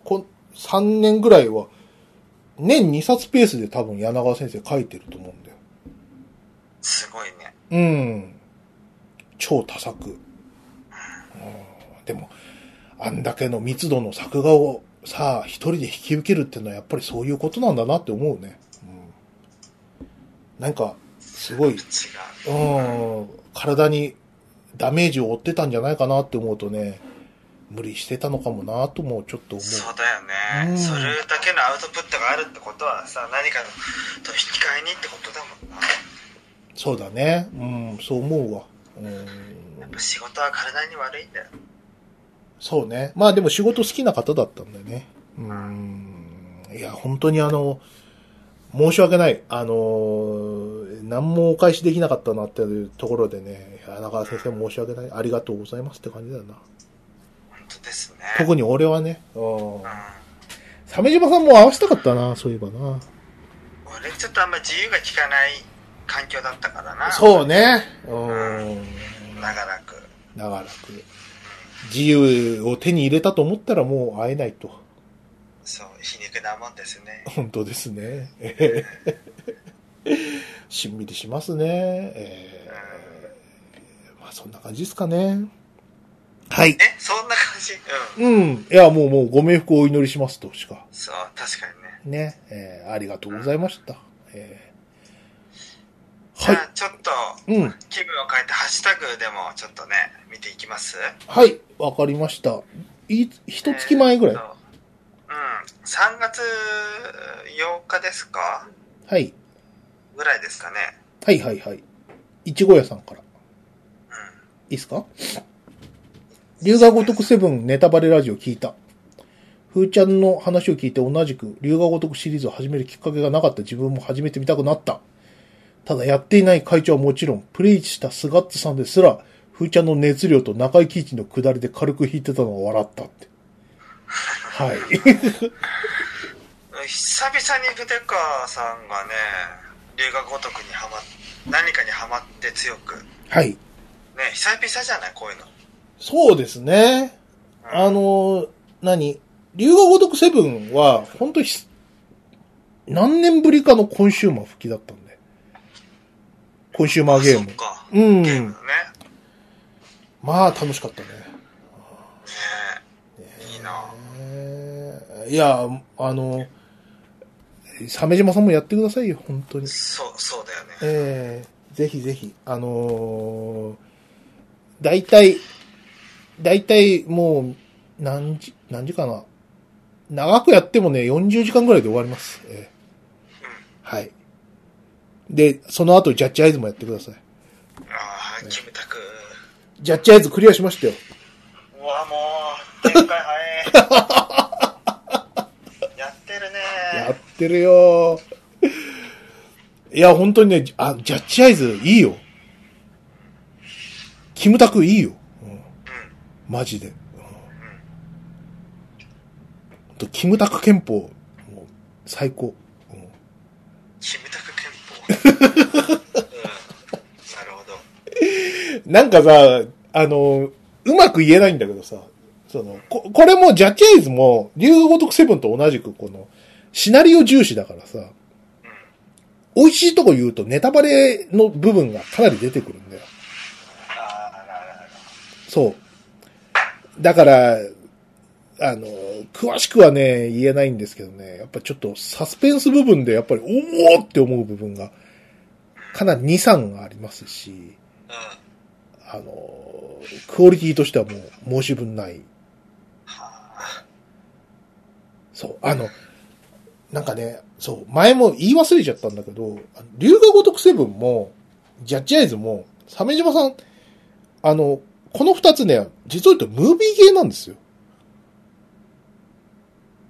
こ3年ぐらいは、年2冊ペースで多分柳川先生書いてると思うんだよ。すごいね。うん。超多作。うんでも、あんだけの密度の作画をさあ、一人で引き受けるっていうのはやっぱりそういうことなんだなって思うね。うん、なんか、すごい、違うん、体にダメージを負ってたんじゃないかなって思うとね、無理してたのかもなともちょっと思う。そうだよね、うんそれだけのアウトプットがあるってことはさ何かのと引き換えにってことだもんなそうだね。うん、そう思うわ。うん、やっぱ仕事は体に悪いんだよそうね。まあでも仕事好きな方だったんだよね。うん。いや、本当にあの、申し訳ない。あの、何もお返しできなかったなっていうところでね、いや中川先生申し訳ない。ありがとうございますって感じだよな。本当ですね特に俺はね。うんうん。鮫島さんも合わせたかったな、そういえばな。俺ちょっとあんま自由が利かない環境だったからなそうね。うん。長らく長らく。自由を手に入れたと思ったらもう会えないと。そう皮肉なもんですね本当ですね。ええ [laughs] しんみりしますね。ええまあそんな感じですかね。はい。えそんな感じ？うんうん。いや、もうもうご冥福をお祈りしますとしか。そう確かにねね。ええありがとうございました。ええじはい。ゃあちょっとうん。気分を変えてハッシュタグでもちょっとね見ていきます？はい。わかりました。い、一月前ぐらい？えーうん3月8日ですか？はい。ぐらいですかねはいはいはい。いちご屋さんから。うんいいっすか？龍河如くセブンネタバレラジオ聞いた。ふーちゃんの話を聞いて同じく龍河如くシリーズを始めるきっかけがなかった自分も始めてみたくなった。ただやっていない会長はもちろん、プレイしたスガッツさんですら、ふーちゃんの熱量と中井貴一の下りで軽く弾いてたのを笑ったって。はい。久々に筆川さんがね龍が如くにはまっ何かにはまって強くねはい。久々じゃない？こういうの。そうですね。あの、何？龍河如くセブンは、本当にひ、何年ぶりかのコンシューマー吹きだったんで。コンシューマーゲームうん。ゲームのね。まあ、楽しかったね。ね。えいいな。えーいや、あの、鮫島さんもやってくださいよ、本当に。そうそうだよね。えー、ぜひぜひ、あのー、大体、大体もう、何時、何時かな。長くやってもね、40時間ぐらいで終わります。えーはい。で、その後、ジャッジアイズもやってください。ああキムタクジャッジアイズクリアしましたよ。うわもう展開早い [laughs] やってるねやってるよいや、本当にね、あ、ジャッジアイズいいよ。キムタクいいよ。うんうんマジで。うとキムタク憲法、もう最高。うんキムタク憲法 [laughs] うんなるほどなんかさ、あの、うまく言えないんだけどさ、その、ここれもジャッジアイズも、竜が如くセブンと同じくこの、シナリオ重視だからさ、うん美味しいとこ言うとネタバレの部分がかなり出てくるんだよ。そう。だから、あの、詳しくはね、言えないんですけどね、やっぱちょっとサスペンス部分でやっぱり、おおって思う部分が、かなり2、3ありますし、うんあの、クオリティとしてはもう申し分ない。はあそう、あの、なんかね、そう、前も言い忘れちゃったんだけど、龍が如くセブンも、ジャッジアイズも、鮫島さん、あの、この二つね、実を言うとムービーゲーなんですよ。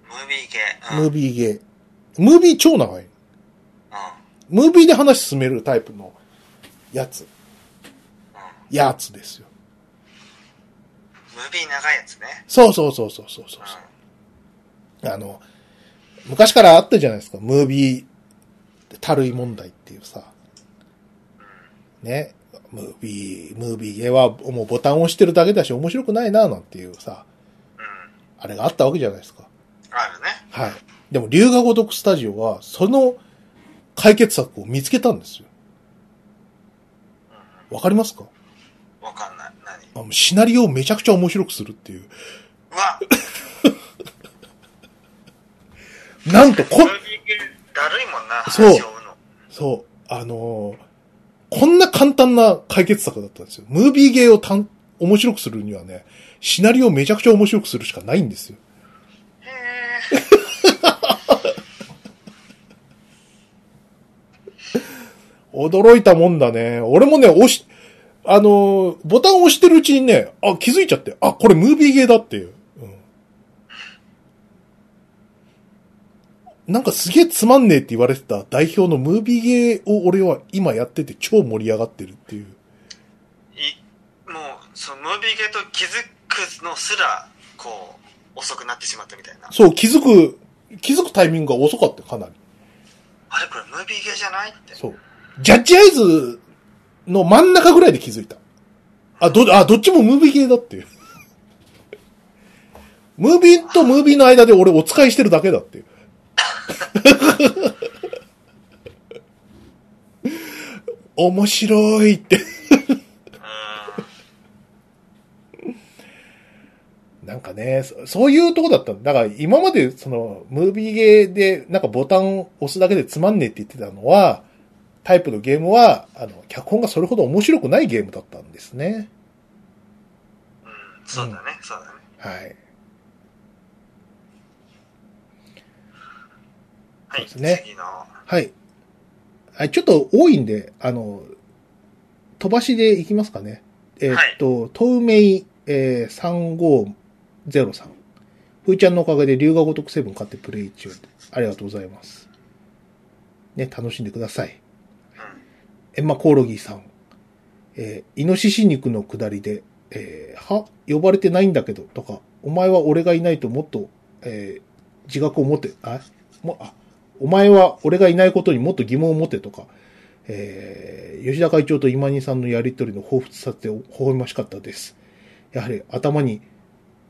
ムービー系うんムービーゲー。ムービー超長い。うんムービーで話進めるタイプのやつ。やつですよ。ムービー長いやつねそうそうそうそうそうそううんあの、昔からあったじゃないですか。ムービー、たるい問題っていうさ。ね。ムービー、ムービーゲーはもうボタンを押してるだけだし面白くないななんていうさ、うん。あれがあったわけじゃないですか。あるね。はい。でも、龍が如くスタジオは、その解決策を見つけたんですよ。わかりますか？わかんない。何？あのシナリオをめちゃくちゃ面白くするっていう。うわ。[laughs] なんと、こムービー、系だるいもんなそう。そう、あのーこんな簡単な解決策だったんですよ。ムービーゲーをたん面白くするにはね、シナリオをめちゃくちゃ面白くするしかないんですよ。へ驚いたもんだね。俺もね、押し、あのー、ボタンを押してるうちにね、あ、気づいちゃって、あ、これムービーゲーだっていう。うん、なんかすげえつまんねえって言われてた代表のムービーゲーを俺は今やってて超盛り上がってるっていう。いもうそのムービーゲート気づくのすらこう遅くなってしまったみたいなそう、気づく、気づくタイミングが遅かったよかなり。あれこれムービーゲーじゃないってそう。ジャッジアイズの真ん中ぐらいで気づいた。あ、ど、あ、どっちもムービー系だっていう。[laughs] ムービーとムービーの間で俺お使いしてるだけだっていう。面白いって。うなんかね、そそういうとこだっただから今までその、ムービーゲーでなんかボタンを押すだけでつまんねえって言ってたのは、タイプのゲームは、あの、脚本がそれほど面白くないゲームだったんですね。ん、うん、そうだね、そうだねはい。はい、ですねはい。はい、ちょっと多いんで、あの、飛ばしでいきますかね。えーっと、透明、えー、3503。ふーちゃんのおかげで龍が如くセブン買ってプレイ中。ありがとうございます。ね、楽しんでください。うんエンマコオロギーさん。えーイノシシ肉の下りで、えーは呼ばれてないんだけど、とか、お前は俺がいないともっと、えー自覚を持って、あ、も、あ、お前は俺がいないことにもっと疑問を持てとか、えー吉田会長と今兄さんのやりとりの彷彿さって微笑ましかったです。やはり頭に、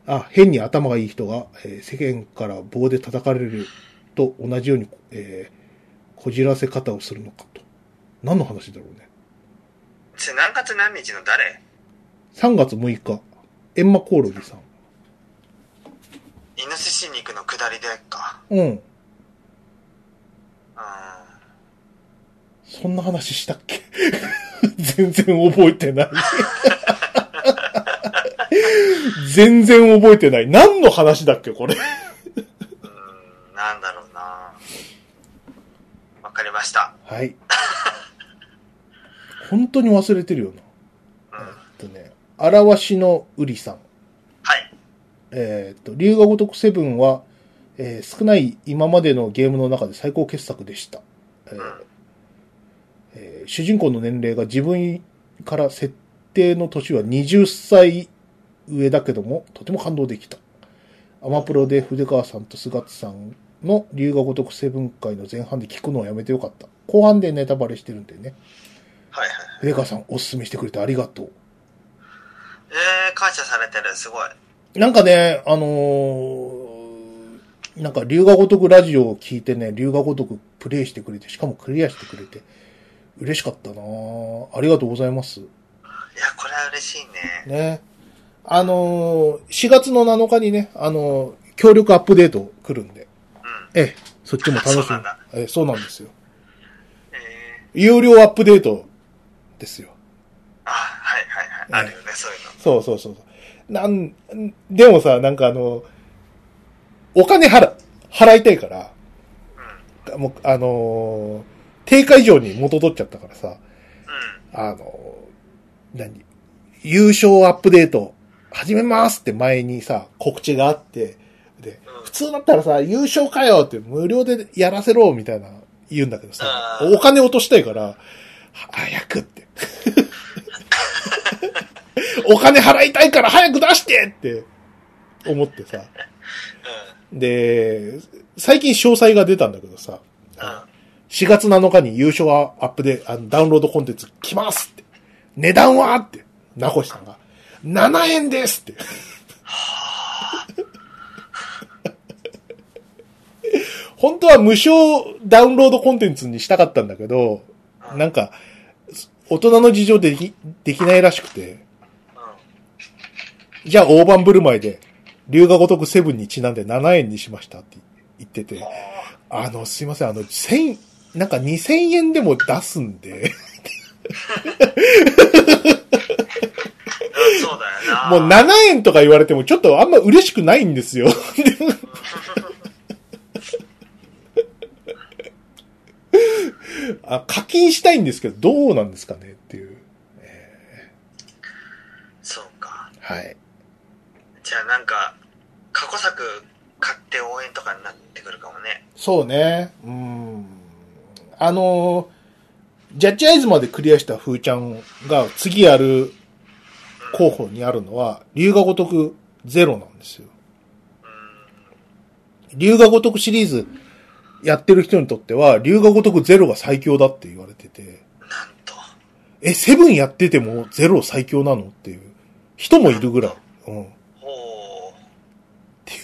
あ、変に頭がいい人が、えー世間から棒で叩かれると同じように、えーこじらせ方をするのかと。何の話だろうね。それ何月何日の誰？3月6日、エンマコオロギさん。イノシシ肉の下りでかうん。うんそんな話したっけ？[laughs] 全然覚えてない。[laughs] 全然覚えてない。何の話だっけこれ？うーんなんだろうなわかりましたはい。本当に忘れてるよな。うんえっとね、あらわしのうりさん。はいえーっと、龍が如くセブンは、えー少ない今までのゲームの中で最高傑作でした。えーうんえー主人公の年齢が自分から設定の年は20歳上だけども、とても感動できた。アマプロで筆川さんと菅津さんの龍が如くセブン回の前半で聞くのをやめてよかった。後半でネタバレしてるんでね。はいはい筆川さんおすすめしてくれてありがとう。えー、感謝されてるすごいなんかね、あのーなんか龍が如くラジオを聞いてね、龍が如くプレイしてくれて、しかもクリアしてくれて、嬉しかったなぁありがとうございます。いやこれは嬉しいねね。あのー4月の7日にね、あのー協力アップデート来るんで、うんええ、そっちも楽しみそうなんだ。ええそうなんですよ。え有料アップデートですよ。ー、あはいはいはいあるよねそういうのそうそうそうそう。なん、でもさ、なんかあの、お金払、払いたいから、うん。もう、あのー定価以上に元取っちゃったからさ、うん。あのー何優勝アップデート始めますって前にさ、告知があって、で、うん。普通だったらさ、優勝かよって無料でやらせろみたいな言うんだけどさお金落としたいから、は早くって。[laughs] お金払いたいから早く出してって思ってさ。で、最近詳細が出たんだけどさ、うんうん4月7日に優勝アップであのダウンロードコンテンツ来ますって。値段はって、名越さんが。7円ですって。本当は無償ダウンロードコンテンツにしたかったんだけど、なんか、大人の事情でできできないらしくて、じゃあ大盤振る舞いで、龍が如くセブンにちなんで7円にしましたって言ってて、あの、すいません、あの、千、なんか2000円でも出すんで、うんそうだよねもう7円とか言われてもちょっとあんま嬉しくないんですよ。あ課金したいんですけど、どうなんですかねっていう。そうか。はい。じゃあなんか、作買って応援とかになってくるかもね。そうね。うん。あの、ジャッジアイズまでクリアした風ちゃんが次やる候補にあるのは、龍が如くゼロなんですよ。龍が如くシリーズやってる人にとっては、龍が如くゼロが最強だって言われてて、なんと。え、セブンやっててもゼロ最強なのっていう人もいるぐらい。うん。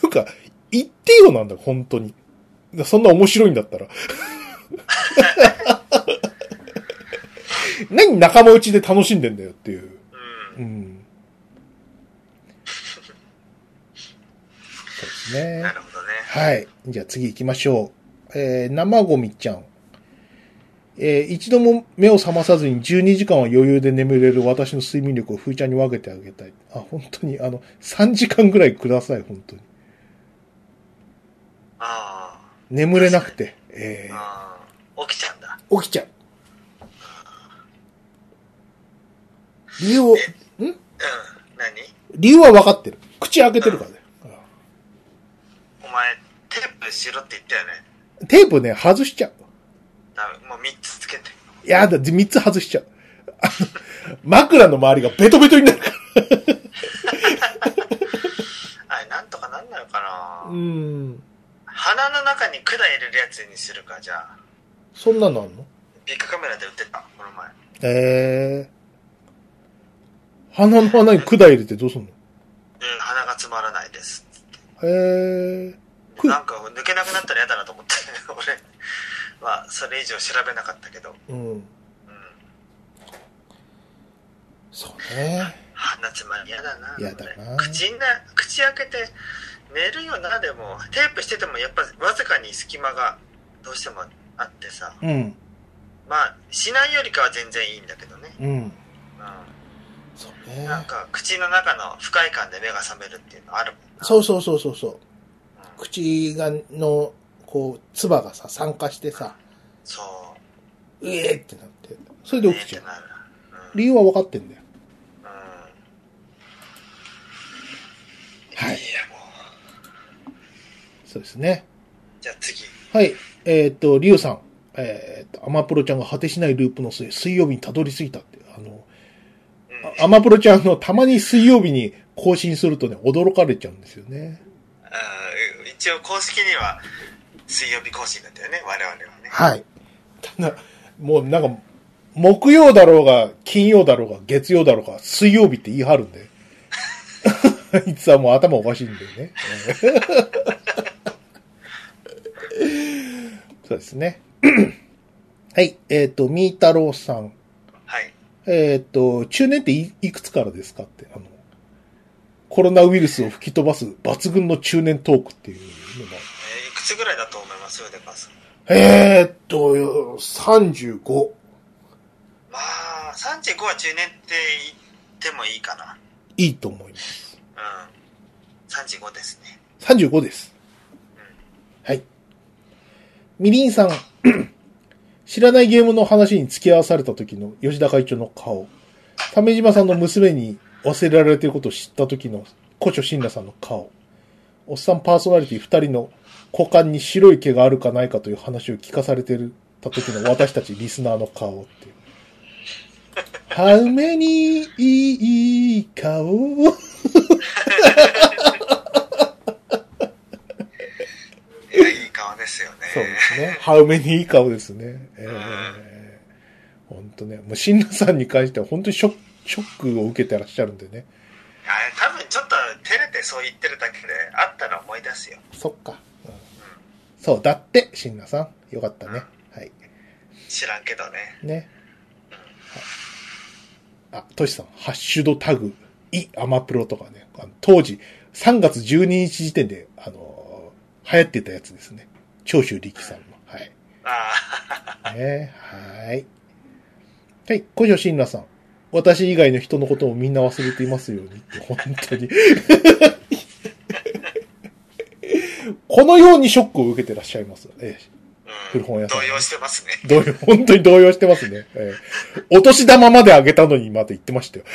いうか、言ってよなんだ、本当に。そんな面白いんだったら。[laughs] 何仲間内で楽しんでんだよっていう。う。うん。うん。そうですねな。るほどね。はい。じゃあ次行きましょう。えー、生ゴミちゃん。えー、一度も目を覚まさずに12時間は余裕で眠れる私の睡眠力をふーちゃんに分けてあげたい。あ、本当に、あの、3時間ぐらいください、本当に。あ眠れなくて。えあ。ああ。起きちゃうんだ。ー、起きちゃう。理由を、ん？うん。何？理由は分かってる。口開けてるからね。お前、テープしろって言ったよね。テープね、外しちゃう。ダメ。もう3つつけて。いやだ、3つ外しちゃう。あの枕の周りがベトベトになるから。[laughs] あれ、なんとかなんないのかな、うん。鼻の中に管入れるやつにするか、じゃあ。そんなのあんの？ビッグカメラで売ってた、この前。ええ鼻の穴に管入れてどうすんの？うん、鼻が詰まらないです。へえくなんか抜けなくなったら嫌だなと思って、[laughs] 俺はそれ以上調べなかったけど、うん。うん、そうね。鼻詰まり嫌だな。嫌だな口な、口開けて寝るよな、でも、テープしててもやっぱわずかに隙間がどうしてもあってさ、うん。まあ、しないよりかは全然いいんだけどね。うん。うそうん。ね。なんか、口の中の不快感で目が覚めるっていうのあるもんな。そうそうそうそうそう。うん口が、の、こう、唾がさ、酸化してさ、そう。うえーってなって、それで起きちゃう。うん。理由は分かってんだよ。うんはいいや、もう。そうですね。じゃあ次。はい。えっ、と、リュウさん。えっ、と、アマプロちゃんが果てしないループの末、水曜日にたどり着いたって。あの、アマプロちゃんのたまに水曜日に更新するとね、驚かれちゃうんですよね。あー一応公式には水曜日更新だったよね、我々はね。はい。ただ、もうなんか、木曜だろうが、金曜だろうが、月曜だろうが、水曜日って言い張るんで。あ [laughs] [laughs] いつはもう頭おかしいんだよね。[laughs] そうですね。[clears throat] はい。えっ、と、みーたろうさん。はい。えっ、と、中年っていいくつからですかって、あの、コロナウイルスを吹き飛ばす抜群の中年トークっていうのが。えーいくつぐらいだと思います？よ、デカさん。えーっと、35。まあ、35は中年って言ってもいいかな。いいと思います。うん。35ですね。35です。みりんさん。[clears throat] 知らないゲームの話に付き合わされた時の吉田会長の顔。鮫島さんの娘に忘れられていることを知った時の古書信羅さんの顔。おっさんパーソナリティ二人の股間に白い毛があるかないかという話を聞かされてた時の私たちリスナーの顔っていう。How many いい顔 [laughs] いや、いい顔ですよね。そうですね。ハウメにいい顔ですね。ええ本当ね。もう、新羅さんに関しては本当にショック、ショックを受けてらっしゃるんでね。あれ、多分ちょっと照れてそう言ってるだけで、あったら思い出すよ。そっか。うんそう、だって、新羅さん。よかったね。はい。知らんけどね。ね。はい、あ、トシさん、ハッシュドタグ、イ、アマプロとかね。あの当時、3月12日時点で、あのー流行ってたやつですね。長州力さんの。はい。ああ、ね、はい。はい、小城新羅さん。私以外の人のことをみんな忘れていますようにって、本当に。[laughs] このようにショックを受けてらっしゃいます。ええうん古本屋さん動揺してますね。動揺、本当に動揺してますね。ええお年玉まであげたのにまた言ってましたよ。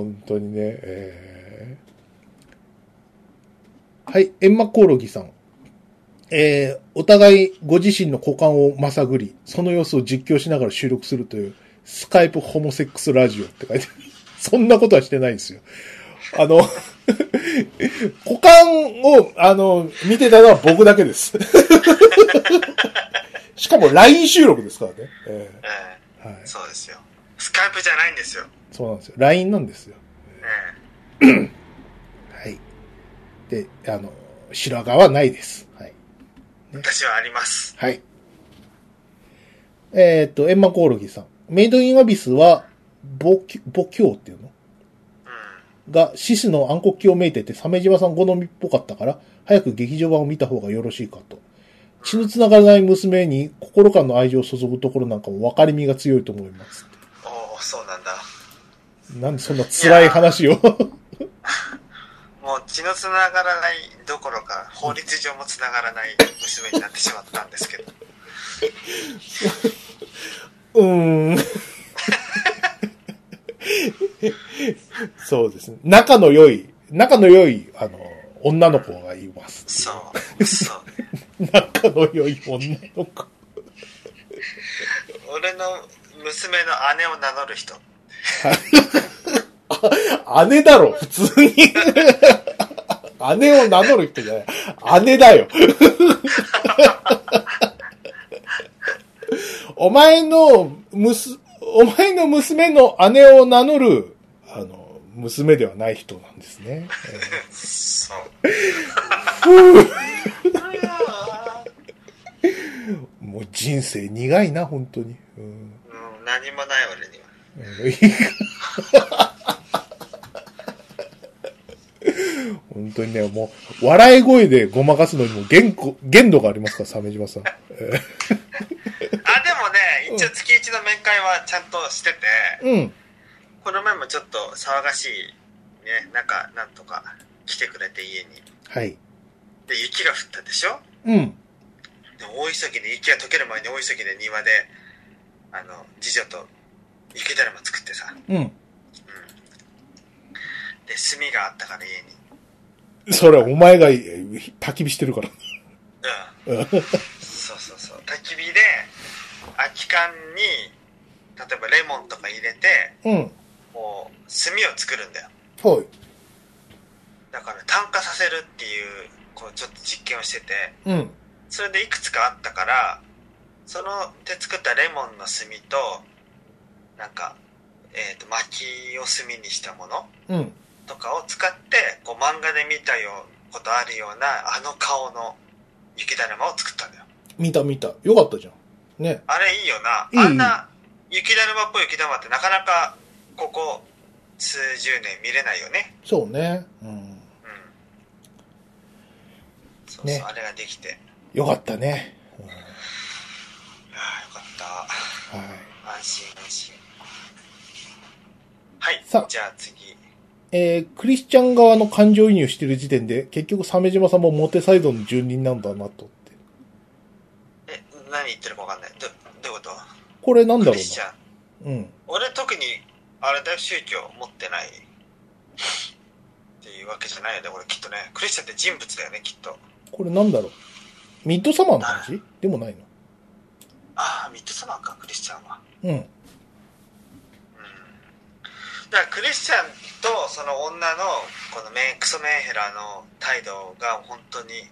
本当にね、えーはい、エンマコオロギさん。えーお互いご自身の股間をまさぐり、その様子を実況しながら収録するという、スカイプホモセックスラジオって書いてある。[laughs] そんなことはしてないですよ。あの、[laughs] 股間を、あの、見てたのは僕だけです。[laughs] しかも LINE 収録ですからね。えええはいえ。そうですよ。スカイプじゃないんですよ。そうなんですよ。LINE なんですよ。ええ [coughs] はい。で、あの、白髪はないです。はい。私はあります。はい。えっ、と、エンマコオロギさん。メイドインアビスは、母教っていうの？うん。が、獅子の暗黒鏡をめいてて、鮫島さん好みっぽかったから、早く劇場版を見た方がよろしいかと。血の繋がらない娘に心からの愛情を注ぐところなんかも分かりみが強いと思います。おおそうなんだ。なんでそんな辛い話を？[laughs] もう血の繋がらないどころか、法律上も繋がらない娘になってしまったんですけど。[laughs] うーん。[laughs] そうですね。仲の良い、仲の良い、あの、女の子がいます。そう。そう。仲の良い女の子。俺の娘の姉を名乗る人。[laughs] 姉だろ、普通に。姉を名乗る人じゃない。姉だよ。[laughs] お前の、むす、お前の娘の姉を名乗る、あの、娘ではない人なんですね。そう。[laughs] もう人生苦いな、本当に。うんうん、何もない俺には。[laughs] 本当にね、もう、笑い声でごまかすのにも限度限度がありますから、鮫島さん。え [laughs] あ、でもね、一応月一の面会はちゃんとしてて、ーうん。この前もちょっと騒がしい、ね、なんか、なんとか来てくれて家に。はい。で、雪が降ったでしょ？うん。で大急ぎで雪が溶ける前に大急ぎで庭で、あの、次女と雪だるま作ってさ。うん。うん。で、炭があったから家に。それはお前がえー焚き火してるから。うん。うんそうそうそう。焚き火で、空き缶に、例えばレモンとか入れて、うん。こう、炭を作るんだよ。はい。だから炭化させるっていう、こう、ちょっと実験をしてて、うん。それでいくつかあったから、そので作ったレモンの炭と、なんか、えっ、と、薪を炭にしたものうん。とかを使って、こう、漫画で見たようことあるような、あの顔の雪だるまを作ったんだよ。見た見た。よかったじゃん。ね。あれいいよな。あんな雪だるまっぽい雪だるまってなかなか、ここ数十年見れないよね。そうね。うん。うん。そうそう、ねあれができて。よかったね。うんああ、よかった。はい。安心安心はいさあじゃあ次えー、クリスチャン側の感情移入してる時点で、結局鮫島さんもモテサイドの住人なんだなとって。え何言ってるか分かんないどどういうこと？これなんだろうクリスチャンな。うん。俺特にあれだよ宗教持ってないっていうわけじゃないよねこれきっとねクリスチャンって人物だよねきっとこれなんだろう？ミッドサマーの話？でもないの？ああミッドサマーかクリスチャンはうん。うんだからクリスチャンとその女のこのメンクソメンヘラの態度が本当に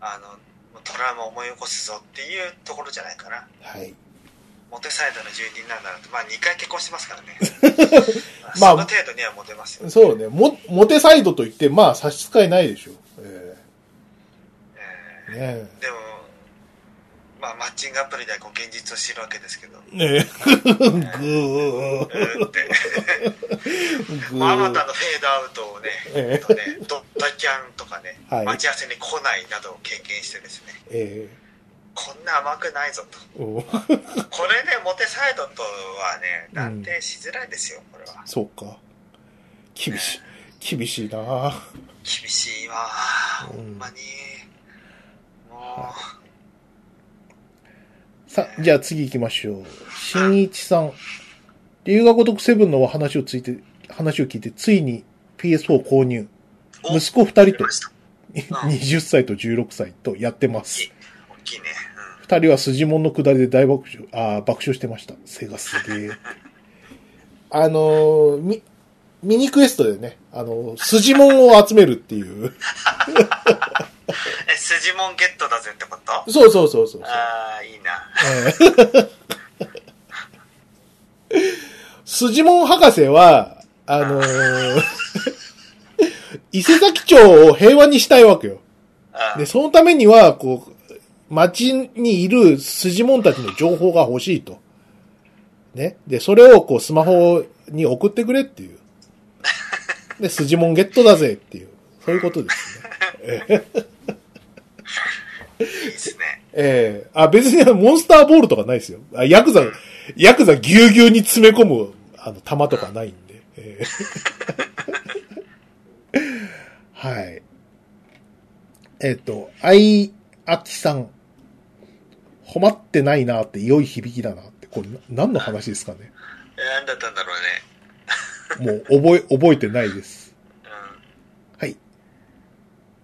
あのトラウマを思い起こすぞっていうところじゃないかな。はい。モテサイドの住人なんだなとまあ2回結婚してますからね。[laughs] まあその程度にはモテますよ、そうね。も、モテサイドと言って、まあ差し支えないでしょ。う。えええねーでもまあ、マッチングアプリでこう現実を知るわけですけど、うねえ。ぐー。ーって、ああまー。たのフェードアウトをね、えとねドッタキャンとかね、はい待ち合わせに来ないなどを経験してですね、えこんな甘くないぞと。これね、モテサイドとはね、断定しづらいですよ、これは。そうか。厳しい。厳しいな厳しいわ、ほんまに。もさ、じゃあ次行きましょう。新一さん。龍が如くセブンの話をついて、話を聞いて、ついに PS4 購入。息子二人と出ました [laughs] 20歳と16歳とやってます。大きいね。二人は筋門の下りで大爆笑、あー爆笑してました。セガすげえ。[laughs] あのー、ミ、ミニクエストでね、あのー、筋門を集めるっていう。[laughs] うん。え、スジモンゲットだぜってこと？そうそうそうそうそう。ああ、いいな。えー筋門博士は、あのー伊勢崎町を平和にしたいわけよ。うんで、そのためには、こう、町にいる筋門たちの情報が欲しいと。ね。で、それをこう、スマホに送ってくれっていう。で、筋門ゲットだぜっていう。そういうことですね。ですね。ええあ、別にモンスターボールとかないですよ。あヤクザ、ヤクザぎゅうぎゅうに詰め込む、あの、弾とかないんで。ええ [laughs] はい。えっ、と、あいあきさん。ほまってないなって良い響きだなって。これな何の話ですかね。えー、なんだったんだろうね。もう覚え、覚えてないです。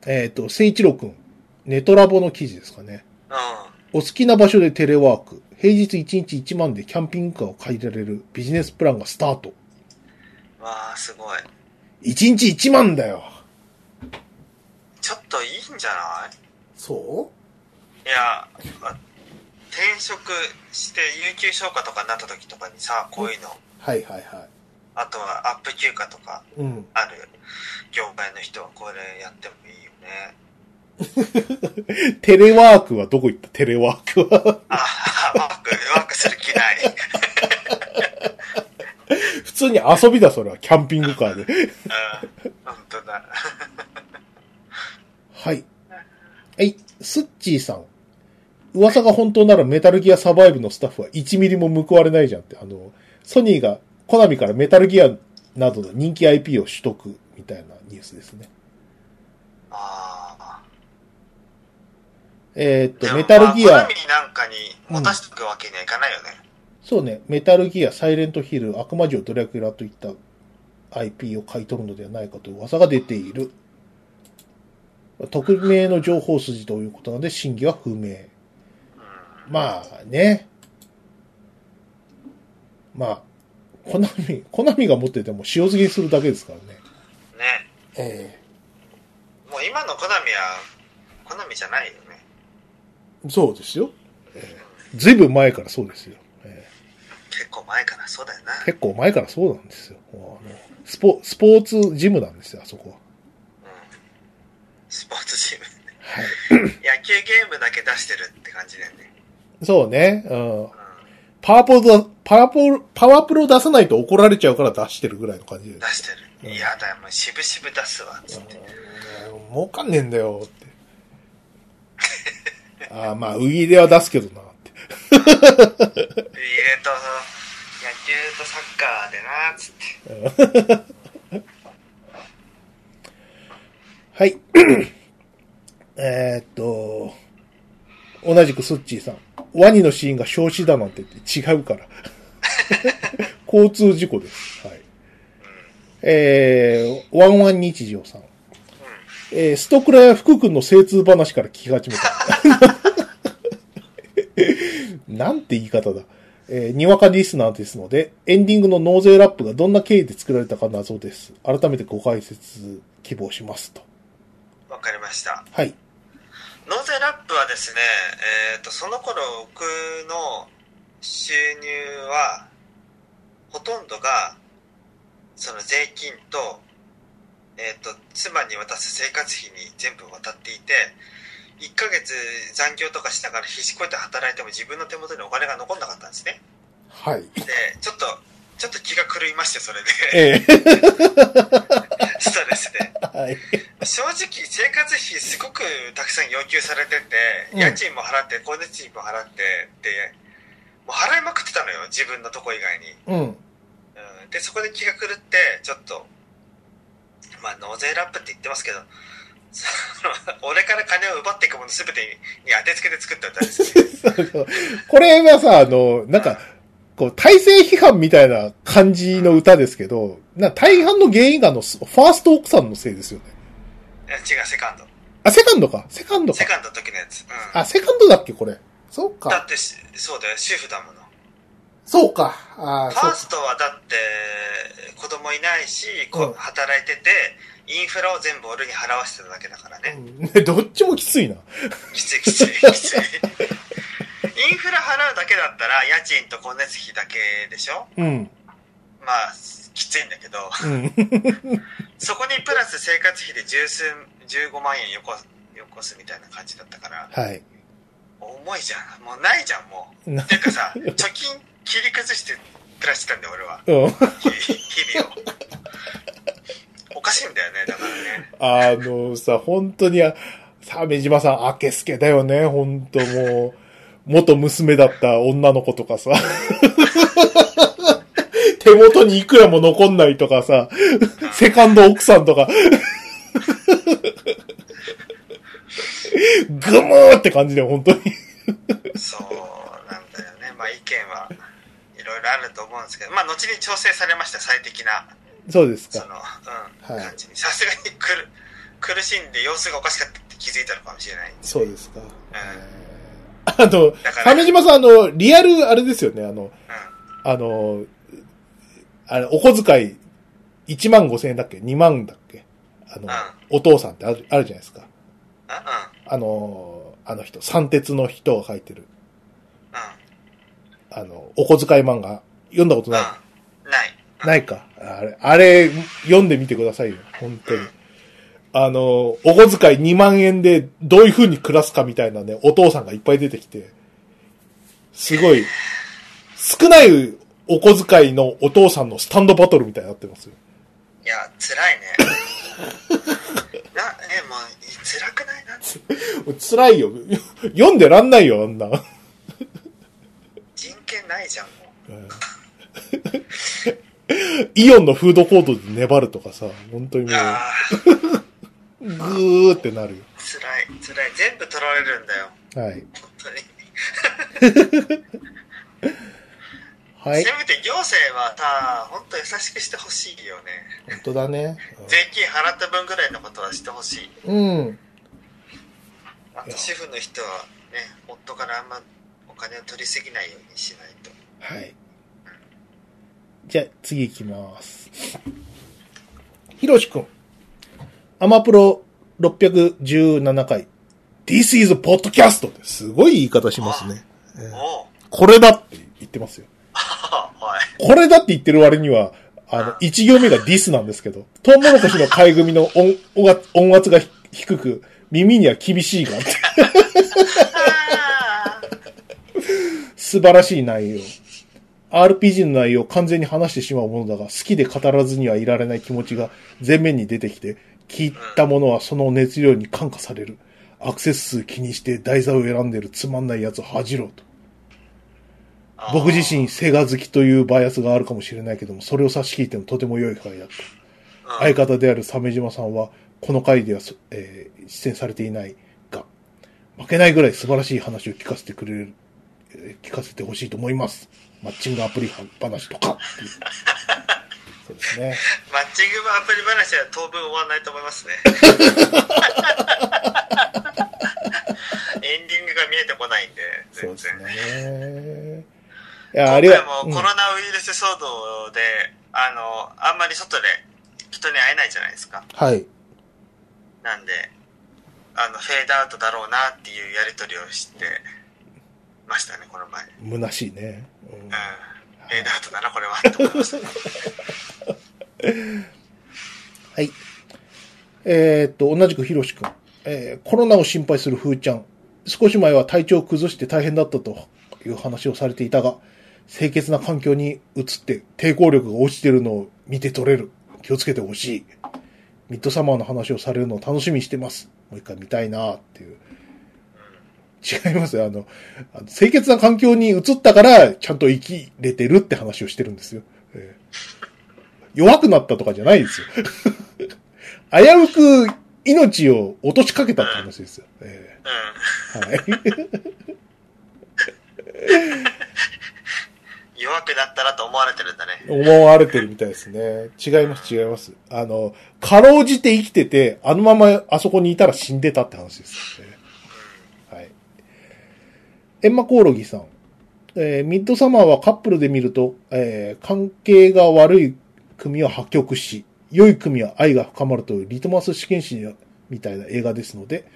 えっ、と、聖一郎くん。ネトラボの記事ですかね。ん。うん。お好きな場所でテレワーク。平日1日1万でキャンピングカーを借りられるビジネスプランがスタート。わあ、すごい。1日1万だよ。ちょっといいんじゃない？そいや、あ転職して有給消化とかになった時とかにさ、こういうの、うはいはいはあとはアップ休暇とかい。うん。ある業界の人はこれやってもいいよね。[laughs] テレワークはどこ行った？テレワークは。あ、ワーク、ワークする気ない。[laughs] 普通に遊びだ、それは。キャンピングカーで。うん、本当だ。はい。はい。スッチーさん。噂が本当ならメタルギアサバイブのスタッフは1ミリも報われないじゃんって。あの、ソニーがコナミからメタルギアなどの人気 IP を取得みたいなニュースですね。えーっと、メタルギアまあなんかに持たしとくわけにはいかないよね。そうね、メタルギア、サイレントヒル、悪魔城、ドラキュラといった IP を買い取るのではないかという噂が出ている。匿名の情報筋ということなので、真偽は不明。まあね。まあ、コナミ、コナミが持ってても塩漬けにするだけですからね。ね。えもう今のコナミは、コナミじゃないよね。えそうですよ。ええずいぶん前からそうですよ。え結構前からそうだよな。え結構前からそうなんですよ。あのスポスポーツジムなんですよ、あそこは。うん。スポーツチーム。はい。野球ゲームだけ出してるって感じだよね。そうね。うん。うん。パワープロだ、パワープロ、パワープロ出さないと怒られちゃうから出してるぐらいの感じで出してる。いやだよ、もう渋々出すわ、つって。うん儲かんねえんだよって。ああ、まあ、ウイイレは出すけどなって。入れと、野球とサッカーでな、つって。はい。[clears throat] えーっと、同じくスッチーさん。ワニのシーンが焼死だなんて言って違うから。[laughs] 交通事故です。はい。えー、ワンワン日常さん。えー、ストクラや福君の精通話から聞き始めた。[laughs] なんて言い方だ。えーにわかリスナーですので、エンディングの納税ラップがどんな経緯で作られたか謎です。改めてご解説希望しますと。わかりました。はい。納税ラップはですね、えっ、と、その頃僕の収入は、ほとんどが、その税金と、えっ、と、妻に渡す生活費に全部渡っていて、1ヶ月残業とかしながら必死こいて働いても自分の手元にお金が残んなかったんですね。はい。で、ちょっと、ちょっと気が狂いまして、それで。ええストレスで。はい。正直、生活費すごくたくさん要求されてて、うん家賃も払って、光熱費も払って、で、もう払いまくってたのよ、自分のとこ以外に。うん。うん、で、そこで気が狂って、ちょっと、まあ、納税ラップって言ってますけど、俺から金を奪っていくもの全てに当てつけて作った歌ですね。[laughs] これはさ、あの、なんか、こう、体制批判みたいな感じの歌ですけど、な大半の原因があの、ファースト奥さんのせいですよね。いや違う、セカンド。あ、セカンドか。セカンドか。セカンドの時のやつ。うん。あ、セカンドだっけ、これ。そうか。だってし、そうだよ、主婦だもの。そうか。あファーストはだって、子供いないし、こうん働いてて、インフラを全部俺に払わせてただけだからね。うん [laughs] どっちもきついな。きついきついきつい。[laughs] インフラ払うだけだったら、家賃と光熱費だけでしょ？うん。まあ、きついんだけど、うん。[laughs] そこにプラス生活費で十数、15万円よこよこすみたいな感じだったから、はい。重いじゃん。もうないじゃん、もう。なていうかさ、貯金切り崩して暮らしてたんだよ、俺は。うん。日日々を。おかしいんだよね、だからね。あのさ、本当に、あ鮫島さん、明けすけだよね、本当もう。元娘だった女の子とかさ。[laughs] 手元にいくらも残んないとかさ、セカンド奥さんとか。[laughs] ぐむーって感じだよ、本当に。そうなんだよね。まあ意見はいろいろあると思うんですけど、まあ後に調整されました、最適な、そうですその、か。うん、はい感じに。さすがに苦苦しんで様子がおかしかったって気づいたのかもしれない。そうですか。んあの、鮫島さん、あの、リアル、あれですよね、あの、うあの、あれ、お小遣い1万5千円だっけ ?2 万だっけ？あの、んお父さんってあるあるじゃないですか。ん。うん。うん。あの、あの人、三鉄の人が書いてる、うん。あの、お小遣い漫画、読んだことない、うん。ない。ないか。あれ、あれ、読んでみてくださいよ。本当に。あの、お小遣い2万円でどういう風に暮らすかみたいなね、お父さんがいっぱい出てきて、すごい、少ないお小遣いのお父さんのスタンドバトルみたいになってますよ。いや、辛いね。[laughs] な、え、もう、辛くない？な辛いよ。読んでらんないよ、あんな。人権ないじゃん、もう。イオンのフードコートで粘るとかさ、本当にもう、ぐーってなるよ。辛い、辛い。全部取られるんだよ。はい。本当に。はいせ。めて行政はさ、本当優しくしてほしいよね。本当だね。税金払った分ぐらいのことはしてほしい。うん。あと主婦の人はね、夫からあんまお金を取りすぎないようにしないと。はい。じゃあ、次行きます。ひろしくん。アマプロ617回。This is podcast ってすごい言い方しますね。これだって言ってますよ。[laughs] はい。これだって言ってる割には、あの、[laughs] 一行目がディスなんですけど、トウモロコシの買い組の音音圧が低く、耳には厳しいがって、[laughs] 素晴らしい内容。RPG の内容を完全に話してしまうものだが、好きで語らずにはいられない気持ちが前面に出てきて、聞いたものはその熱量に感化される。アクセス数気にして題材を選んでるつまんないやつを恥じろと。僕自身セガ好きというバイアスがあるかもしれないけども、それを差し引いてもとても良い回だった。うん相方である鮫島さんは、この回ではそ、えー出演されていないが、負けないぐらい素晴らしい話を聞かせてくれる、えー聞かせてほしいと思います。マッチングアプリ話とか。[laughs] そうですね。マッチングアプリ話は当分終わらないと思いますね。エンディングが見えてこないんで、そう全です然。ね。いや、あれは、うんもコロナウイルス騒動で、あの、あんまり外で人に会えないじゃないですか。はい。なんで、あの、フェードアウトだろうなっていうやりとりをしてましたね、この前。うん。虚しいね。うんフェードアウトだな、これは、って思いましたね。はい。えーっと、同じくひろしくん。えーコロナを心配するふーちゃん。少し前は体調を崩して大変だったという話をされていたが、清潔な環境に移って抵抗力が落ちてるのを見て取れる。気をつけてほしい。ミッドサマーの話をされるのを楽しみにしてます。もう一回見たいなっていう。違いますよ。あの、あの清潔な環境に移ったから、ちゃんと生きれてるって話をしてるんですよ。えー弱くなったとかじゃないですよ。危うく命を落としかけたって話ですよ。えうん。ーはい。[laughs] 弱くなったなと思われてるんだね。思われてるみたいですね。違います、違います。あの、かろうじて生きてて、あのままあそこにいたら死んでたって話ですよね。はい。エンマコオロギさん。えーミッドサマーはカップルで見ると、えー関係が悪い組は破局し、良い組は愛が深まるというリトマス試験紙みたいな映画ですので、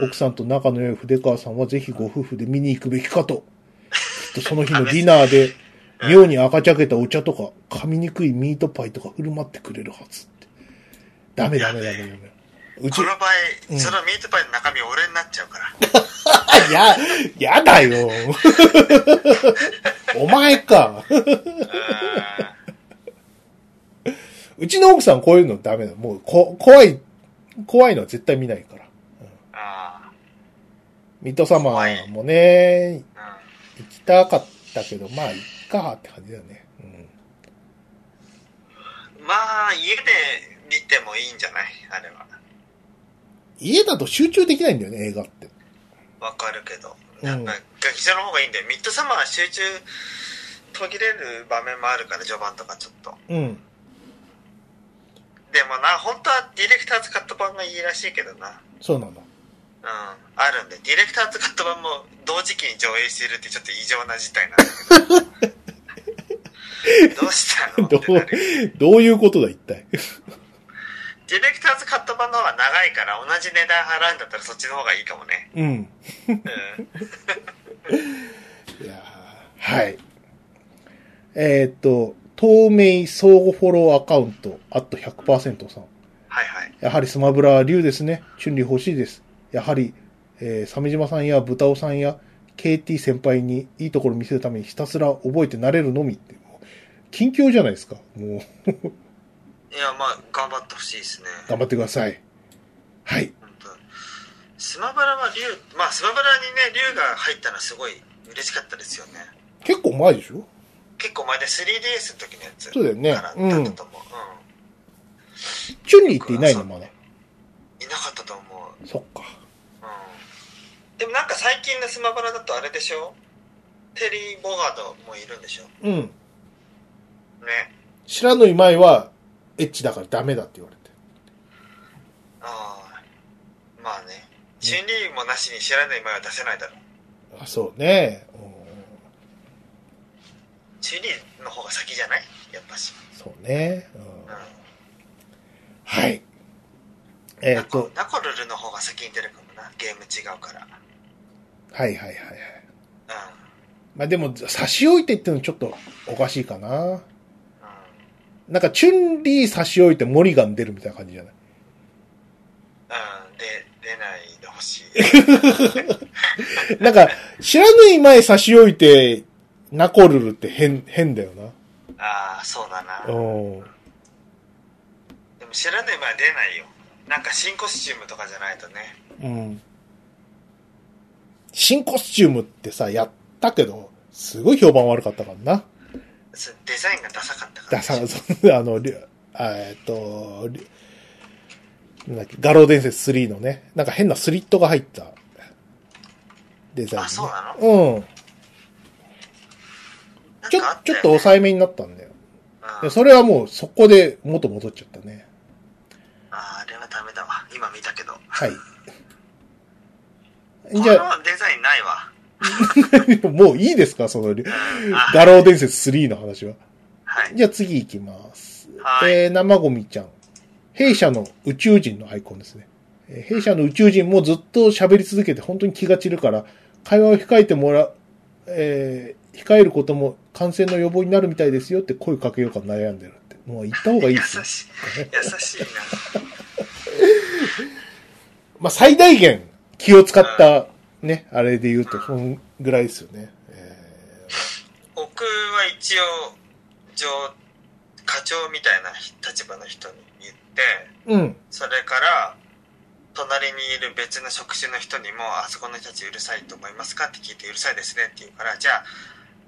奥さんと仲の良い筆川さんはぜひご夫婦で見に行くべきかと。[laughs] きっとその日のディナーで、妙に赤ちゃけたお茶とか、噛みにくいミートパイとか振る舞ってくれるはずって。ダメダメダメダメ。うちこ、の場合、うんそのミートパイの中身俺になっちゃうから。あ、[laughs] や、やだよ。[laughs] お前か。ううちの奥さんこういうのダメだ。もう、こ、怖い、怖いのは絶対見ないから。ん。あミッドサマーもね、あ。行きたかったけど、まあ、いっかって感じだよね。うん。うん。まあ、家で見てもいいんじゃない？あれは。家だと集中できないんだよね、映画って。わかるけど。うんなんか、劇場の方がいいんだよ。ミッドサマーは集中途切れる場面もあるから、序盤とかちょっと。うん。でもな、本当はディレクターズカット版がいいらしいけどな。そうなの？うん。あるんで、ディレクターズカット版も同時期に上映してるってちょっと異常な事態なんだけど。[laughs] どうしたの？どう、どういうことだ、一体？ディレクターズカット版の方が長いから同じ値段払うんだったらそっちの方がいいかもね。うん。うん。[laughs] いやーはい。えーっと、透明相互フォローアカウント、あと100%さん。はいはい。やはりスマブラは竜ですね。チュンリー欲しいです。やはり、えー、鮫島さんや豚尾さんや KT 先輩にいいところ見せるためにひたすら覚えてなれるのみって。近況じゃないですか。もう、[laughs] いや、まあ、頑張ってほしいですね。頑張ってください。はい。スマブラは竜、まあ、スマブラにね、竜が入ったのはすごい嬉しかったですよね。結構前でしょ？結構前で 3DS の時のやつ。そうだよねったと思う。チュンリーっていないのまだ。うん。いなかったと思う。そっか。うん。でもなんか最近のスマブラだとあれでしょ？テリー・ボガードもいるんでしょ？うん。ね。知らぬい前は、エッチだからダメだって言われて。ああ。まあね。チュンリーもなしに知らない前は出せないだろう。あ、そうね。うんチュンリーの方が先じゃない？やっぱし。そうね。うんうん。はい。えっ、と、ナコルルの方が先に出るかもな。ゲーム違うから。はいはいはいはい。うん。まあでも、差し置いてってのちょっとおかしいかな。うん。なんか、チュンリー差し置いてモリガン出るみたいな感じじゃない？うん。で、出ないでほしい。[laughs] なんか、知らぬい前差し置いて、ナコルルって変、変だよああ、そうだな。な。でもうん。知らない前は出ないよ。なんか新コスチュームとかじゃないとね。うん。新コスチュームってさ、やったけど、すごい評判悪かったからな。そデザインがダサかったから。ださ、[laughs] そあの、りゅあえっと、なんだっけ、画廊伝説3のね、なんか変なスリットが入ったデザイン、ね。あそうなの？うん。ちょちょよっと抑えめになったんだよ。うんでそれはもうそこで元戻っちゃったね。あーあれはダメだわ。今見たけど。はい。こ [laughs] じゃあ、のデザインないわ。[laughs] もういいですか？その、うんあ画廊伝説3の話は。はい。じゃあ次行きます。はいえー、生ゴミちゃん。弊社の宇宙人のアイコンですね。えー弊社の宇宙人もずっと喋り続けて本当に気が散るから、会話を控えてもらう、えー控えることも感染の予防になるみたいですよって声かけようか悩んでるって。もう言った方がいい優ですよ。しい。優しいな。まあ、最大限気を使った、ね、あれで言うと、そんぐらいですよね。え僕は一応上課長みたいな立場の人に言ってーうん。それから隣にいる別の職種の人にも「あそこの人たちうるさいと思いますか?」って聞いて「うるさいですね」って言うからじゃあ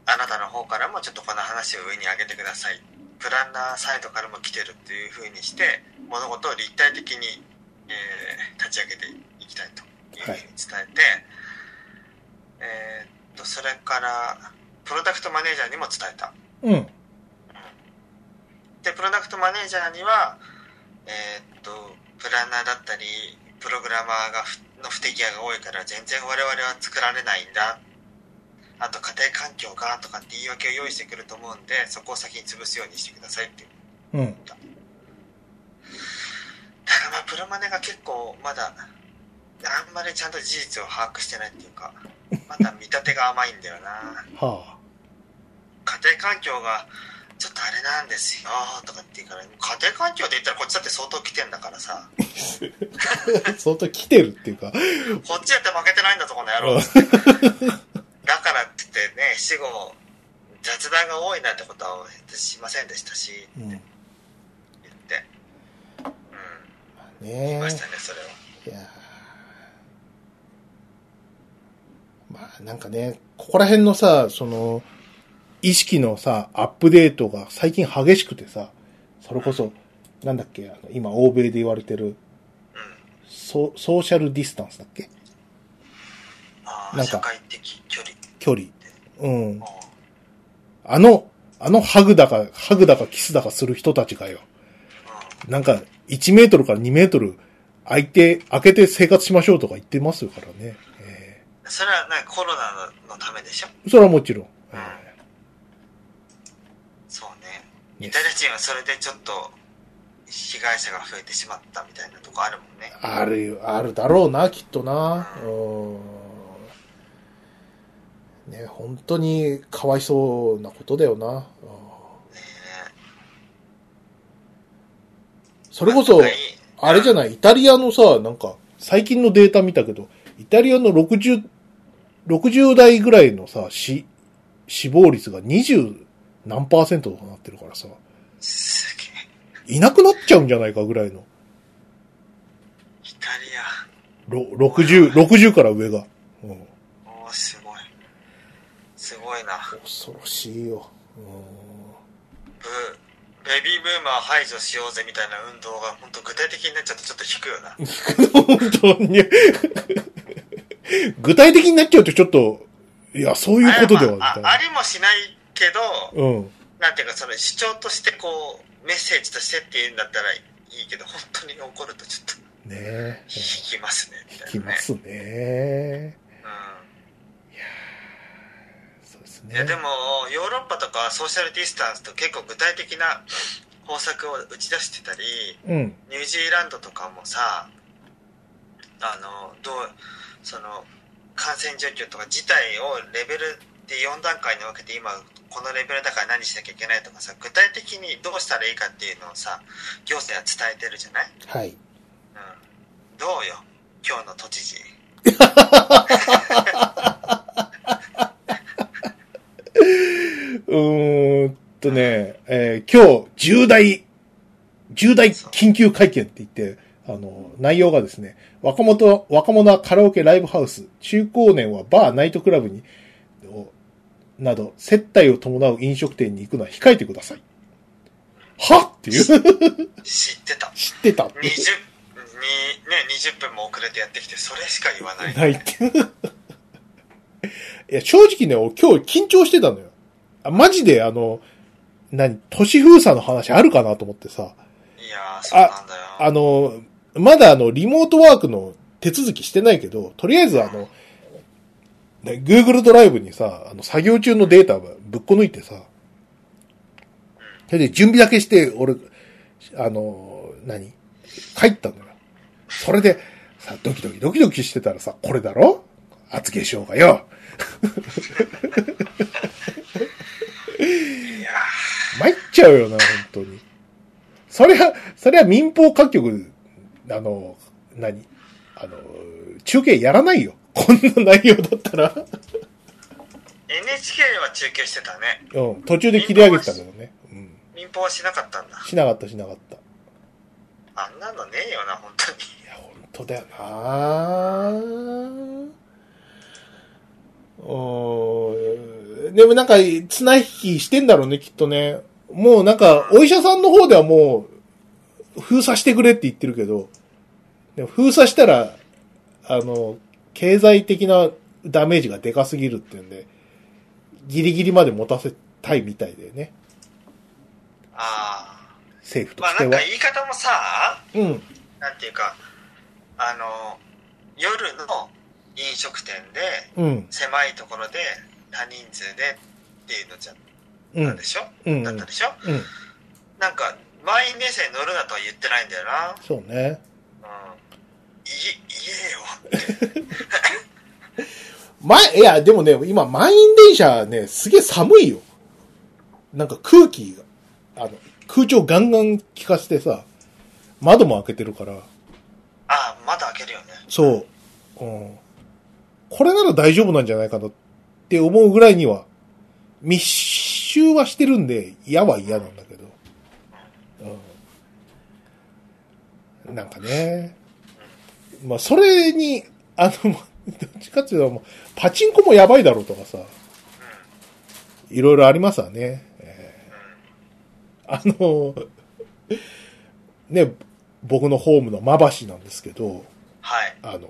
あなたの方からもちょっとこの話を上に上げてください。プランナーサイドからも来てるっていう風にして物事を立体的に、えー立ち上げていきたいというふうに伝えて、えーっとそれからプロダクトマネージャーにも伝えた。うん。でプロダクトマネージャーにはえーっとプランナーだったりプログラマーがふの不手際が多いから全然我々は作られないんだあと家庭環境がとかって言い訳を用意してくると思うんでそこを先に潰すようにしてくださいっていう。うん。だからまあプロマネが結構まだあんまりちゃんと事実を把握してないっていうかまだ見立てが甘いんだよな。は家庭環境がちょっとあれなんですよとかって言うから家庭環境で言ったらこっちだって相当来てんだからさ。あ。[laughs] 相当来てるっていうか、こっちだって負けてないんだぞこの野郎 [laughs] だからって言ってね死後雑談が多いなんてことはしませんでしたしうん。言って。うん。ね言いましたねそれは。いやー。まあなんかね、ここら辺のさ、その、意識のさ、アップデートが最近激しくてさ、それこそ、なんだっけ、あの今欧米で言われてるうん。ソ、ソーシャルディスタンスだっけ？なんか。社会的距離距離。うん。ああの、あのハグだか、ハグだかキスだかする人たちがよ。あなんか、1メートルから2メートル、空いて、開けて生活しましょうとか言ってますからね。えそれはなコロナのためでしょ？ーそれはもちろん。えそうねーイタリア人はそれでちょっと被害者が増えてしまったみたいなとこあるもんねあるよ、あるだろうな、きっとな。うん。ね、本当にかわいそうなことだよな。それこそま、ああれじゃない、イタリアのさ、なんか、最近のデータ見たけど、イタリアの60、60代ぐらいのさ、死、死亡率が20何パーセントとかなってるからさ、すげえいなくなっちゃうんじゃないかぐらいの。イタリろ60、60から上が。うん。アおすごいな恐ろしいよ。うブベビーブーマー排除しようぜみたいな運動が本当具体的になっちゃうとちょっと引くよなん本当に？[laughs] 具体的になっちゃうとちょっと、いや、そういうことでは、みたいなあああ。りもしないけどうん。なんていうかその主張としてこうメッセージとしてっていうんだったらいいけど本当に怒るとちょっとねえ。引きますねねきますね。うん、ね。でもヨーロッパとかソーシャルディスタンスと結構具体的な方策を打ち出してたりうん。ニュージーランドとかもさあのどうその感染状況とか自体をレベルで4段階に分けて今このレベルだから何しなきゃいけないとかさ具体的にどうしたらいいかっていうのをさ行政は伝えてるじゃない、はい。うん、どうよ？今日の都知事 [laughs] うーんとね、えー今日、重大、重大緊急会見って言って、あの、内容がですね、若者、若者はカラオケライブハウス、中高年はバー、ナイトクラブに、おなど、接待を伴う飲食店に行くのは控えてください。はっ！ていう、知知ってた。ってたって。20に、ね、20分も遅れてやってきてそれしか言わない。ないって。いや、正直ね、俺今日緊張してたのよ。あマジで、あの、何、都市封鎖の話あるかなと思ってさ。いやーそうなんだよあの、まだあの、リモートワークの手続きしてないけど、とりあえずあの、ね Google ドライブにさ、あの、作業中のデータぶっこ抜いてさ、それで準備だけして、俺、あの、何帰ったのよ。それで、さ、ドキドキドキドキしてたらさ、これだろ厚化粧がよ。いや参っちゃうよな、本当に。それは、それは民放各局、あの、何？あの、中継やらないよ。こんな内容だったら。NHK は中継してたね。うん、途中で切り上げてたけどね。うん。民放はしなかったんだ。しなかったしなかった。いあんなのねえよな、本当に。や、本当だよなうん。でもなんか、綱引きしてんだろうね、きっとね。もうなんか、お医者さんの方ではもう、封鎖してくれって言ってるけど、でも封鎖したら、あの、経済的なダメージがでかすぎるっていうんで、ギリギリまで持たせたいみたいでね。あ政府あ。まあなんかとしては。言い方もさ、うん。なんていうか、あの、夜の飲食店で、うん。狭いところで、多人数でっていうのじゃ、うんなんで。しょ、うん。だったでしょ？うん。なんか、満員電車に乗るなとは言ってないんだよな。そうね。うん。言え、言えよ。前、いや、でもね、今、満員電車ね、すげえ寒いよ。なんか空気が、あの、空調ガンガン効かせてさ、窓も開けてるから、ああ、まだ開けるよね。そう。うん。これなら大丈夫なんじゃないかなって思うぐらいには、密集はしてるんで、嫌は嫌なんだけど。うん。なんかね。まあ、それに、あの、どっちかっていうと、もうパチンコもやばいだろうとかさ、いろいろありますわね。えーあの、ね、僕のホームのまばしなんですけど、はい。あの、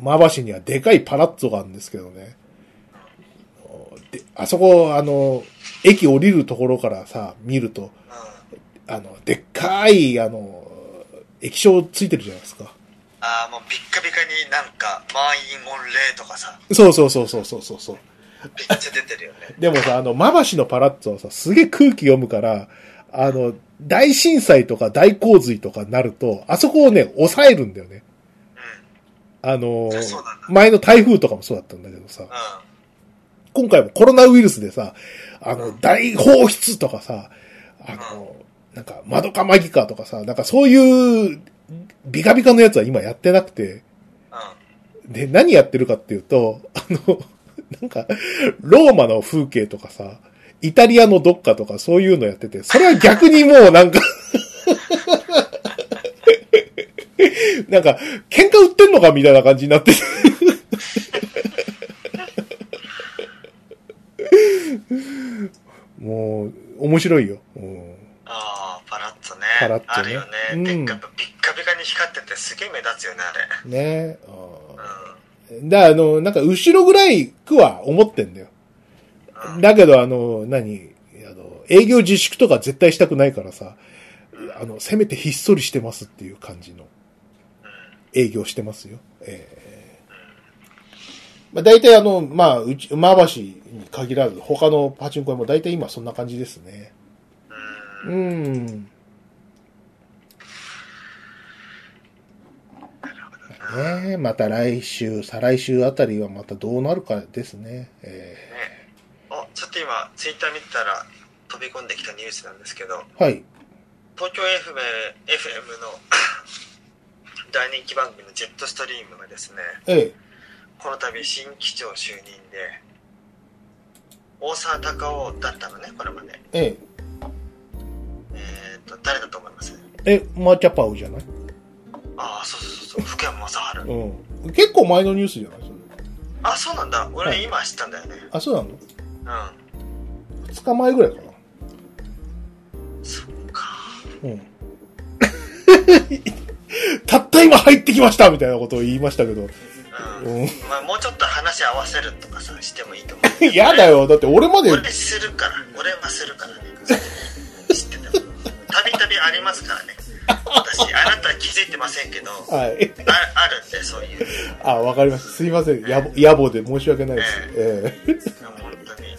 まばしにはでかいパラッツォがあるんですけどね。で、あそこ、あの、駅降りるところからさ、見ると、うん。あの、でっかい、あの、液晶ついてるじゃないですか。ああ、もうビッカビカになんか、満員御礼とかさ、そうそうそうそうそうそうそう。めっちゃ出てるよね。[laughs] でもさ、あの、まばしのパラッツォはさ、すげえ空気読むから、あの、大震災とか大洪水とかになると、あそこをね、抑えるんだよね。うん。あの前の台風とかもそうだったんだけどさ、うん。今回もコロナウイルスでさ、あの、大放出とかさ、あの、なんか、窓かマギかとかさ、なんかそういう、ビカビカのやつは今やってなくて、うん。で、何やってるかっていうと、あの、なんか、ローマの風景とかさ、イタリアのどっかとかそういうのやってて、それは逆にもうなんか、なんか、喧嘩売ってんのかみたいな感じになってて [laughs] もう、面白いよ。うんああ、パラッツォね。パラッツォねあるよね。うんでっかビッカビカに光っててすげえ目立つよね、あれ。ねううんだあの、なんか後ろぐらいくは思ってんだよ。ん。うん。だけど、あの、何？あの、営業自粛とか絶対したくないからさ、あの、せめてひっそりしてますっていう感じの営業してますよ。ええまあ大体あの、まあ、うち、馬橋に限らず、他のパチンコ屋も大体今そんな感じですね。うん。うん。ねえまた来週、再来週あたりはまたどうなるかですね。えね。あ、ちょっと今、ツイッター見てたら飛び込んできたニュースなんですけど、えはい。東京 FM, FM の大人気番組のジェットストリームがですね、ええこの度新機長就任で、大沢たかおだったのね、これまで。えええっ、と、誰だと思います？え、マーチャパウじゃない？ああ、そうそうそうそう、福山雅治。うん。結構前のニュースじゃない？それ。あ、そうなんだ。俺、はい今知ったんだよね。あ、そうなの？うん。?2 日前ぐらいかな。そうか。うん。[laughs] たった今入ってきましたみたいなことを言いましたけど。うん。うまあ、もうちょっと話合わせるとかさ、してもいいと思う。ん。やだよ。だって俺まで、俺するから。俺はするからね。知ってた。たびたびありますからね。私、あなたは気づいてませんけど、あはい。あるんで、そういう。あ、わかりました。すいません。野暮で申し訳ないです。ええ本当に。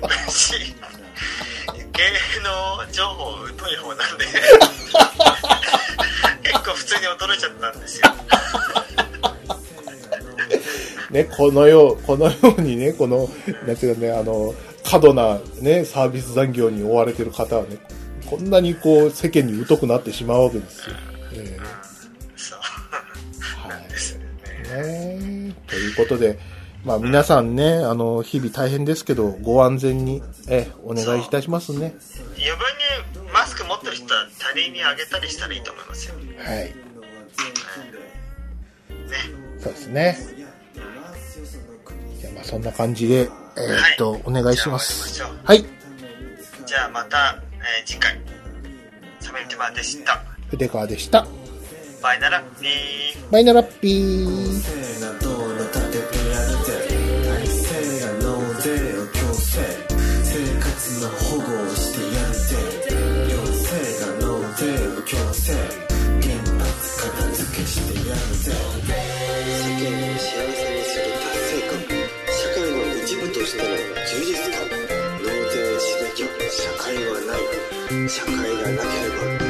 私、芸能情報疎い方なんで、結構普通に驚いちゃったんですよ。ね、このよう、このようにね、この、なんていうかね、あの、過度なね、サービス残業に追われてる方はね、こんなにこう、世間に疎くなってしまうわけですよ。えそう。ね。ということで、まあ皆さんね、あの、日々大変ですけど、ご安全に、え、お願いいたしますね。余分にマスク持ってる人は他人にあげたりしたらいいと思いますよ。はい。ね。そうですね。じゃあまあそんな感じで、えーっと、はいお願いしま。すはい。じゃあまた、えー次回、サメンテマでした。筆川でした。バイなら、ビー。バイナラッピー。生活の保護をしてやるぜ行政が納税を強制世間を幸せにする達成感。社会の一部としての充実感。納税しなきゃ社会はない社会がなければ。